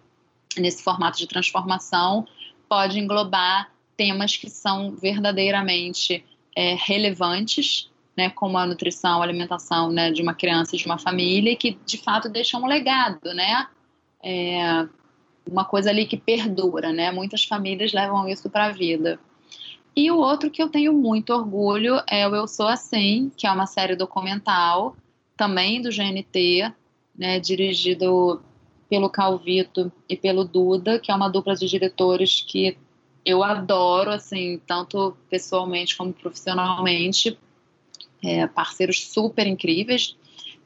nesse formato de transformação, pode englobar temas que são verdadeiramente é, relevantes né, como a nutrição, a alimentação né, de uma criança, de uma família, e que de fato deixam um legado, né? É uma coisa ali que perdura, né? Muitas famílias levam isso para a vida. E o outro que eu tenho muito orgulho é o Eu Sou Assim, que é uma série documental, também do GNT, né, dirigido pelo Calvito e pelo Duda, que é uma dupla de diretores que eu adoro, assim, tanto pessoalmente como profissionalmente é, parceiros super incríveis,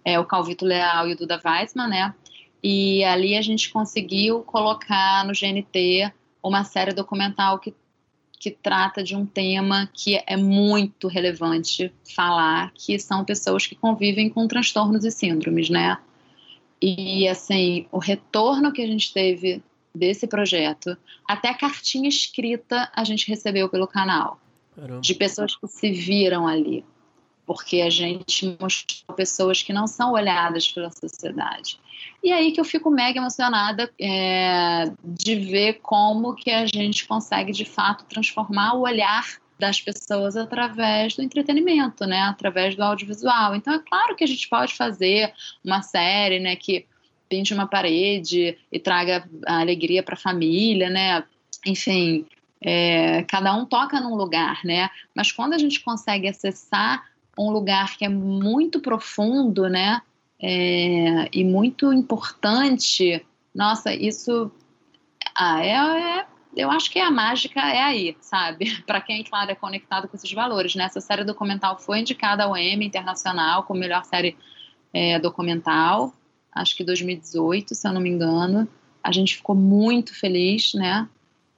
é, o Calvito Leal e o Duda Weissman, né? E ali a gente conseguiu colocar no GNT uma série documental que, que trata de um tema que é muito relevante falar, que são pessoas que convivem com transtornos e síndromes, né? E assim, o retorno que a gente teve desse projeto, até cartinha escrita a gente recebeu pelo canal. Caramba. De pessoas que se viram ali. Porque a gente mostrou pessoas que não são olhadas pela sociedade. E aí que eu fico mega emocionada é, de ver como que a gente consegue de fato transformar o olhar das pessoas através do entretenimento, né? Através do audiovisual. Então é claro que a gente pode fazer uma série, né? Que pinte uma parede e traga alegria para a família, né? Enfim, é, cada um toca num lugar, né? Mas quando a gente consegue acessar um lugar que é muito profundo, né? É, e muito importante, nossa, isso ah, é, é, eu acho que a mágica é aí, sabe? [LAUGHS] Para quem, claro, é conectado com esses valores, né? Essa série documental foi indicada ao Emmy Internacional como melhor série é, documental acho que 2018, se eu não me engano. A gente ficou muito feliz, né?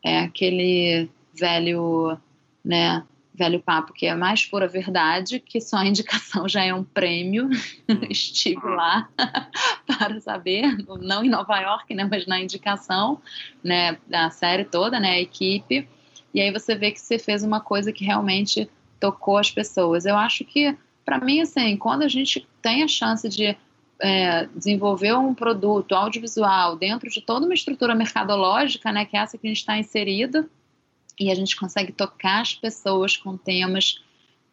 É aquele velho, né? Velho papo que é mais pura verdade, que só a indicação já é um prêmio. [LAUGHS] Estive lá [LAUGHS] para saber, não em Nova York, né? Mas na indicação, né? Da série toda, né? A equipe. E aí você vê que você fez uma coisa que realmente tocou as pessoas. Eu acho que, para mim, assim, quando a gente tem a chance de é, desenvolver um produto audiovisual dentro de toda uma estrutura mercadológica, né, que é essa que a gente está inserida, e a gente consegue tocar as pessoas com temas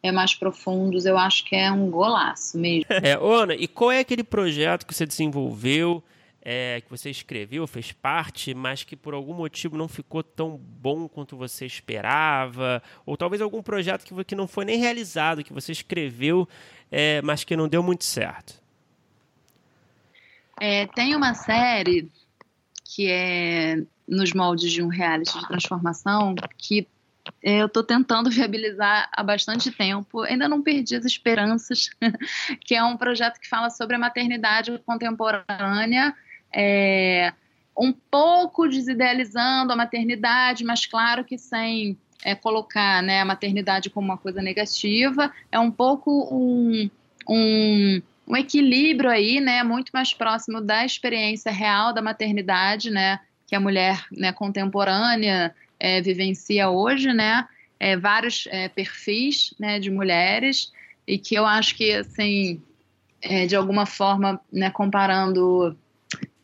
é, mais profundos, eu acho que é um golaço mesmo. [LAUGHS] É, Ana, e qual é aquele projeto que você desenvolveu, é, que você escreveu, fez parte, mas que por algum motivo não ficou tão bom quanto você esperava? Ou talvez algum projeto que, que não foi nem realizado, que você escreveu, é, mas que não deu muito certo? É, tem uma série que é nos moldes de um reality de transformação que eu estou tentando [LAUGHS] viabilizar há bastante tempo, ainda não perdi as esperanças, [LAUGHS] que é um projeto que fala sobre a maternidade contemporânea, é, um pouco desidealizando a maternidade, mas claro que sem é, colocar né, a maternidade como uma coisa negativa, é um pouco um, um um equilíbrio aí, né, muito mais próximo da experiência real da maternidade, né, que a mulher né, contemporânea é, vivencia hoje, né, é, vários é, perfis, né, de mulheres e que eu acho que, assim, de alguma forma, né, comparando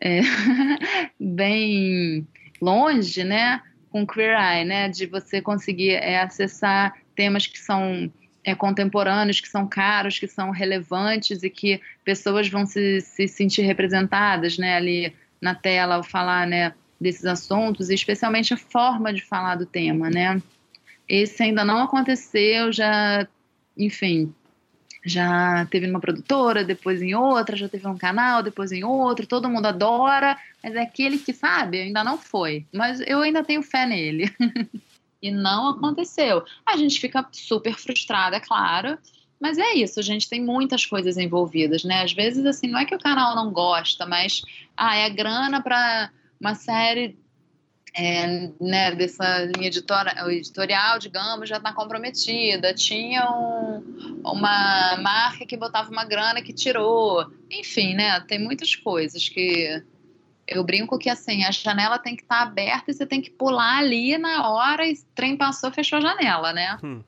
[LAUGHS] bem longe, né, com Queer Eye, né, de você conseguir acessar temas que são é, contemporâneos que são caros, que são relevantes e que pessoas vão se, se sentir representadas né, ali na tela ao falar né, desses assuntos, e especialmente a forma de falar do tema. Né? Esse ainda não aconteceu, já, enfim, já teve numa produtora, depois em outra, já teve um canal, depois em outro, todo mundo adora, mas é aquele que sabe, ainda não foi. Mas eu ainda tenho fé nele. [LAUGHS] E não aconteceu. A gente fica super frustrada, é claro. Mas é isso, a gente tem muitas coisas envolvidas, né? Às vezes, assim, não é que o canal não gosta, mas ah, é grana para uma série é, né, dessa linha editora, editorial, digamos, já está comprometida. Tinha um, uma marca que botava uma grana que tirou. Enfim, né? Tem muitas coisas que eu brinco que assim, a janela tem que estar tá aberta e você tem que pular ali na hora e trem passou, fechou a janela, né? Hum.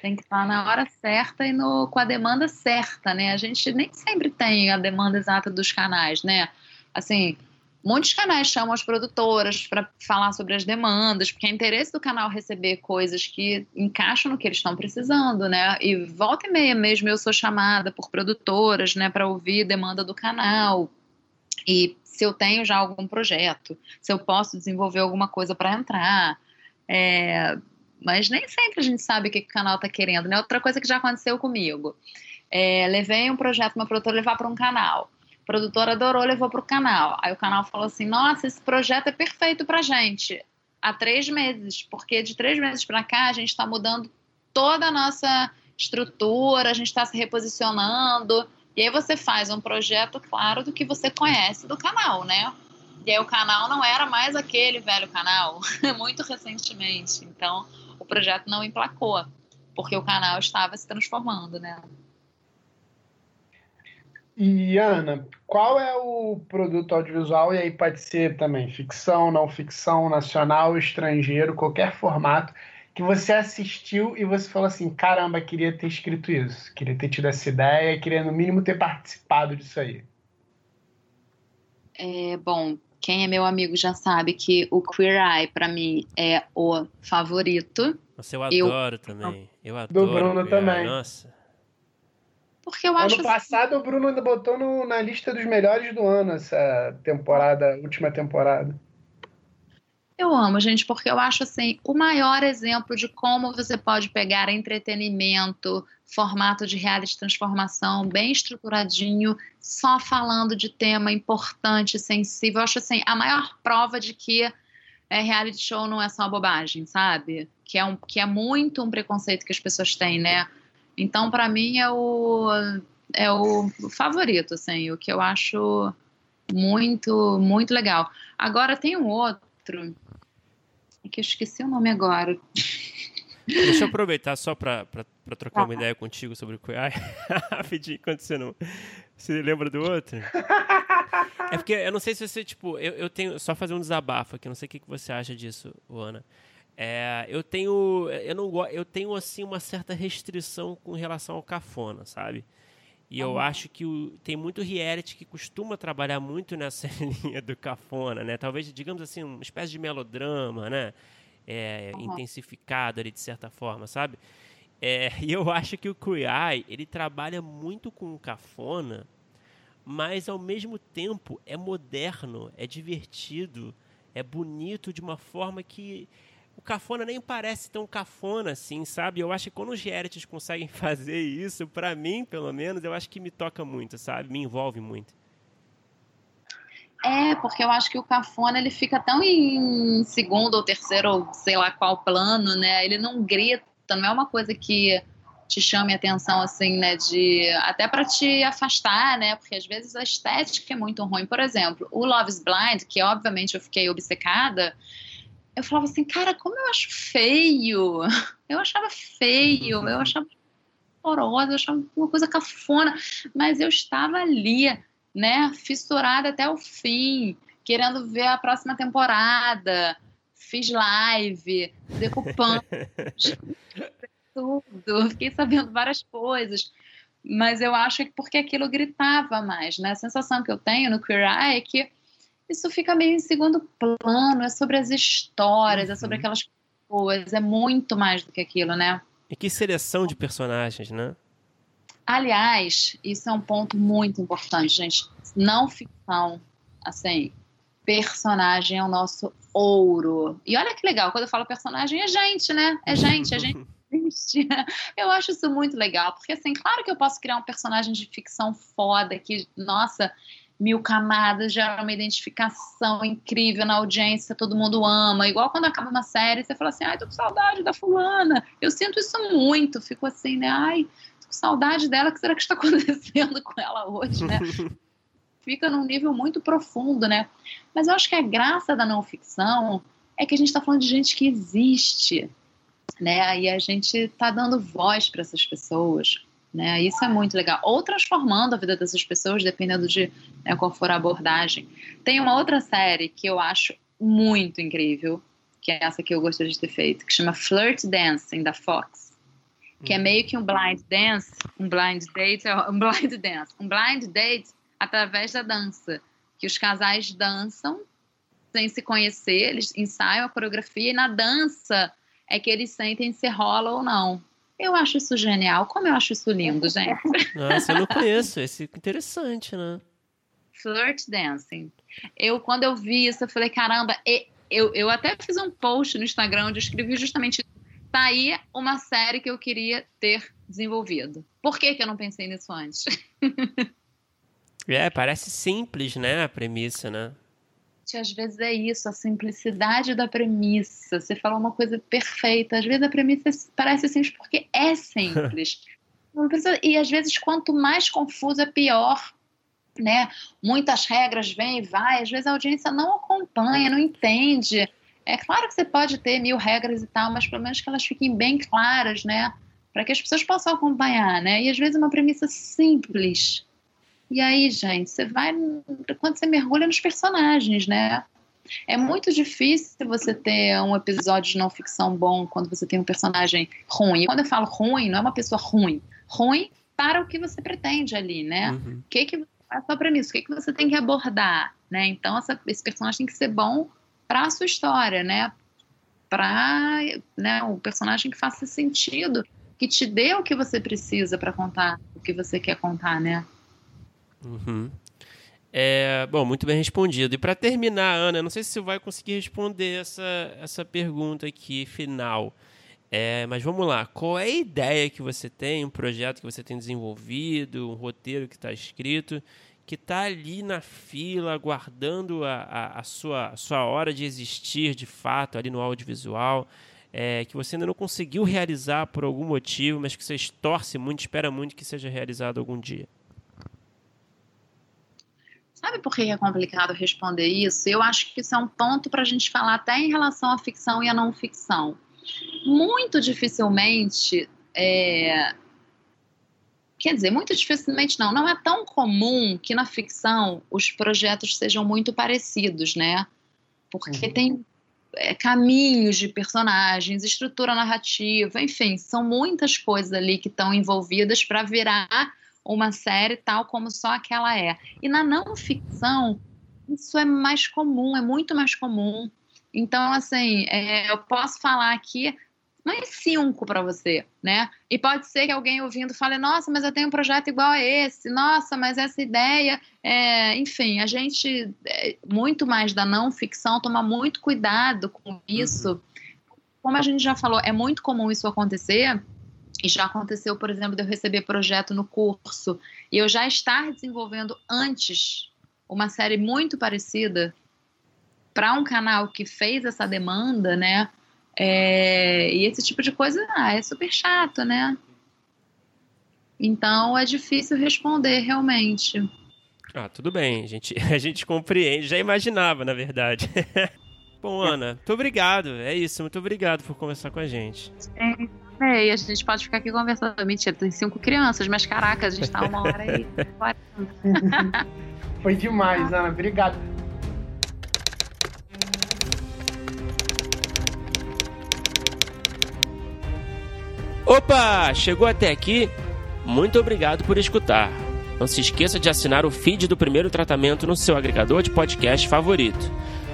Tem que estar tá na hora certa e no, com a demanda certa, né? A gente nem sempre tem a demanda exata dos canais, né? Assim, muitos canais chamam as produtoras para falar sobre as demandas, porque é interesse do canal receber coisas que encaixam no que eles estão precisando, né? E volta e meia mesmo eu sou chamada por produtoras, né, para ouvir demanda do canal e se eu tenho já algum projeto, se eu posso desenvolver alguma coisa para entrar. É, mas nem sempre a gente sabe o que, que o canal está querendo, né? Outra coisa que já aconteceu comigo. É, levei um projeto, uma produtora levar para um canal. A produtora adorou, levou para o canal. Aí o canal falou assim: Nossa, esse projeto é perfeito para gente. Há três meses, porque de três meses para cá a gente está mudando toda a nossa estrutura, a gente está se reposicionando E aí você faz um projeto, claro, do que você conhece do canal, né? E aí o canal não era mais aquele velho canal, [LAUGHS] muito recentemente. Então, o projeto não emplacou, porque o canal estava se transformando, né? E Ana, qual é o produto audiovisual? E aí pode ser também ficção, não ficção, nacional, estrangeiro, qualquer formato que você assistiu e você falou assim: caramba, queria ter escrito isso, queria ter tido essa ideia, queria no mínimo ter participado disso aí. É, bom, quem é meu amigo já sabe que o Queer Eye, para mim, é o favorito. Nossa, eu adoro eu... também. Eu adoro. Do Bruno também. Nossa. Porque eu acho. Ano passado o Bruno ainda botou no, na lista dos melhores do ano essa temporada, última temporada. Eu amo, gente, porque eu acho assim o maior exemplo de como você pode pegar entretenimento, formato de reality transformação, bem estruturadinho, só falando de tema importante, sensível. Eu acho assim a maior prova de que é, reality show não é só bobagem, sabe? Que é, um, que é muito um preconceito que as pessoas têm, né? Então, para mim, é o, é o favorito, assim, o que eu acho muito, muito legal. Agora, tem um outro que eu esqueci o nome agora. Deixa eu aproveitar só para trocar uma ideia contigo sobre o Kuai. [LAUGHS] Rapidinho, enquanto você não. Você lembra do outro? É porque eu não sei se você, tipo, eu, eu tenho. Só fazer um desabafo aqui, não sei o que, que você acha disso, Ana. É, eu tenho. Eu não Eu tenho, assim, uma certa restrição com relação ao cafona, sabe? E eu acho que o, tem muito reality que costuma trabalhar muito nessa [LAUGHS] linha do cafona, né? Talvez, digamos assim, uma espécie de melodrama, né? É, uhum. Intensificado ali, de certa forma, sabe? É, [LAUGHS] e eu acho que o Kuai, ele trabalha muito com o cafona, mas ao mesmo tempo é moderno, é divertido, é bonito de uma forma que o cafona nem parece tão cafona assim, sabe? Eu acho que quando os realities conseguem [LAUGHS] fazer isso, para mim, pelo menos, eu acho que me toca muito, sabe? Me envolve muito. É, porque eu acho que o cafona ele fica tão em segundo ou terceiro, ou sei lá qual plano, né? Ele não grita, não é uma coisa que te chame atenção assim, né, de até para te afastar, né? Porque às vezes a estética é muito ruim. Por exemplo, o Love is Blind, que obviamente eu fiquei obcecada, eu falava assim, cara, como eu acho feio. [LAUGHS] Eu achava feio, eu achava horrorosa, eu achava uma coisa cafona, mas eu estava ali, né, fissurada até o fim, querendo ver a próxima temporada. Fiz live, decupando [LAUGHS] tudo, fiquei sabendo várias coisas. Mas eu acho que porque aquilo gritava mais, né? A sensação que eu tenho no Queer Eye é que isso fica meio em segundo plano, é sobre as histórias, é sobre uhum. aquelas pessoas, é muito mais do que aquilo, né? E que seleção de personagens, né? Aliás, isso é um ponto muito importante, gente. Não ficção, assim, personagem é o nosso ouro. E olha que legal, quando eu falo personagem, é gente, né? É gente, é gente. [LAUGHS] Eu acho isso muito legal, porque assim, claro que eu posso criar um personagem de ficção foda que, nossa, mil camadas, gera uma identificação incrível na audiência, todo mundo ama. Igual quando acaba uma série, você fala assim, ai, tô com saudade da fulana. Eu sinto isso muito, fico assim, né? Ai, tô com saudade dela, o que será que está [LAUGHS] acontecendo com ela hoje, né? [LAUGHS] Fica num nível muito profundo, né? Mas eu acho que a graça da não ficção é que a gente está falando de gente que existe, né? E a gente está dando voz para essas pessoas. Né? Isso é muito legal. Ou transformando a vida dessas pessoas, dependendo de né, qual for a abordagem. Tem uma outra série que eu acho muito incrível, que é essa que eu gostaria de ter feito, que chama Flirt Dancing, da Fox. Que é uhum. meio que um blind dance, um blind date, um [LAUGHS] blind dance, um blind date através da dança. Que os casais dançam sem se conhecer, eles ensaiam a coreografia e na dança é que eles sentem se rola ou não. Eu acho isso genial. Como eu acho isso lindo, [LAUGHS] gente. Nossa, eu não conheço. Esse interessante, né? Flirt dancing. Eu, quando eu vi isso, eu falei, caramba, eu, eu até fiz um post no Instagram onde eu escrevi justamente tá aí uma série que eu queria ter desenvolvido. Por que, que eu não pensei nisso antes? [LAUGHS] é, parece simples, né, a premissa, né? Às vezes é isso, a simplicidade da premissa. Você falou uma coisa perfeita. Às vezes a premissa parece simples porque é simples. [LAUGHS] E às vezes, quanto mais confuso, é pior. Né? Muitas regras vêm e vai, às vezes a audiência não acompanha, não entende. É claro que você pode ter mil regras e tal, mas pelo menos que elas fiquem bem claras, né? Para que as pessoas possam acompanhar, né? E às vezes uma premissa simples. E aí, gente, você vai. Quando você mergulha nos personagens, né? É muito difícil você ter um episódio de não ficção bom quando você tem um personagem ruim. E quando eu falo ruim, não é uma pessoa ruim. Ruim para o que você pretende ali, né? Uhum. O que que é a sua premissa? O que que você tem que abordar, né? Então essa, esse personagem tem que ser bom para a sua história, né? Para né, o personagem que faça sentido, que te dê o que você precisa para contar o que você quer contar, né? Uhum. É, bom, muito bem respondido. E para terminar, Ana, não sei se você vai conseguir responder essa, essa pergunta aqui final. É, mas vamos lá, qual é a ideia que você tem, um projeto que você tem desenvolvido, um roteiro que está escrito, que está ali na fila, aguardando a, a, a, sua, a sua hora de existir de fato ali no audiovisual, é, que você ainda não conseguiu realizar por algum motivo, mas que você torce muito, espera muito que seja realizado algum dia? Sabe por que é complicado responder isso? Eu acho que isso é um ponto para a gente falar até em relação à ficção e à não ficção. Muito dificilmente, é... quer dizer, muito dificilmente não, não é tão comum que na ficção os projetos sejam muito parecidos, né? Porque uhum. tem é, caminhos de personagens, estrutura narrativa, enfim, são muitas coisas ali que estão envolvidas para virar uma série tal como só aquela é. E na não ficção, isso é mais comum, é muito mais comum. Então, assim, é, eu posso falar aqui mais cinco para você, né? E pode ser que alguém ouvindo fale, nossa, mas eu tenho um projeto igual a esse, nossa, mas essa ideia, é... enfim, a gente, é, muito mais da não ficção, toma muito cuidado com isso. Uhum. Como a gente já falou, é muito comum isso acontecer, e já aconteceu, por exemplo, de eu receber projeto no curso e eu já estar desenvolvendo antes uma série muito parecida para um canal que fez essa demanda, né? É, e esse tipo de coisa ah, é super chato, né? Então é difícil responder realmente. Ah, tudo bem, a gente, [LAUGHS] a gente compreende, já imaginava, na verdade. [LAUGHS] Bom, Ana, muito obrigado. É isso, muito obrigado por conversar com a gente. É, é, e a gente pode ficar aqui conversando. Mentira, tem cinco crianças, mas caraca, a gente tá uma hora aí. [LAUGHS] Foi demais, Ana. Obrigado. Opa! Chegou até aqui? Muito obrigado por escutar. Não se esqueça de assinar o feed do primeiro tratamento no seu agregador de podcast favorito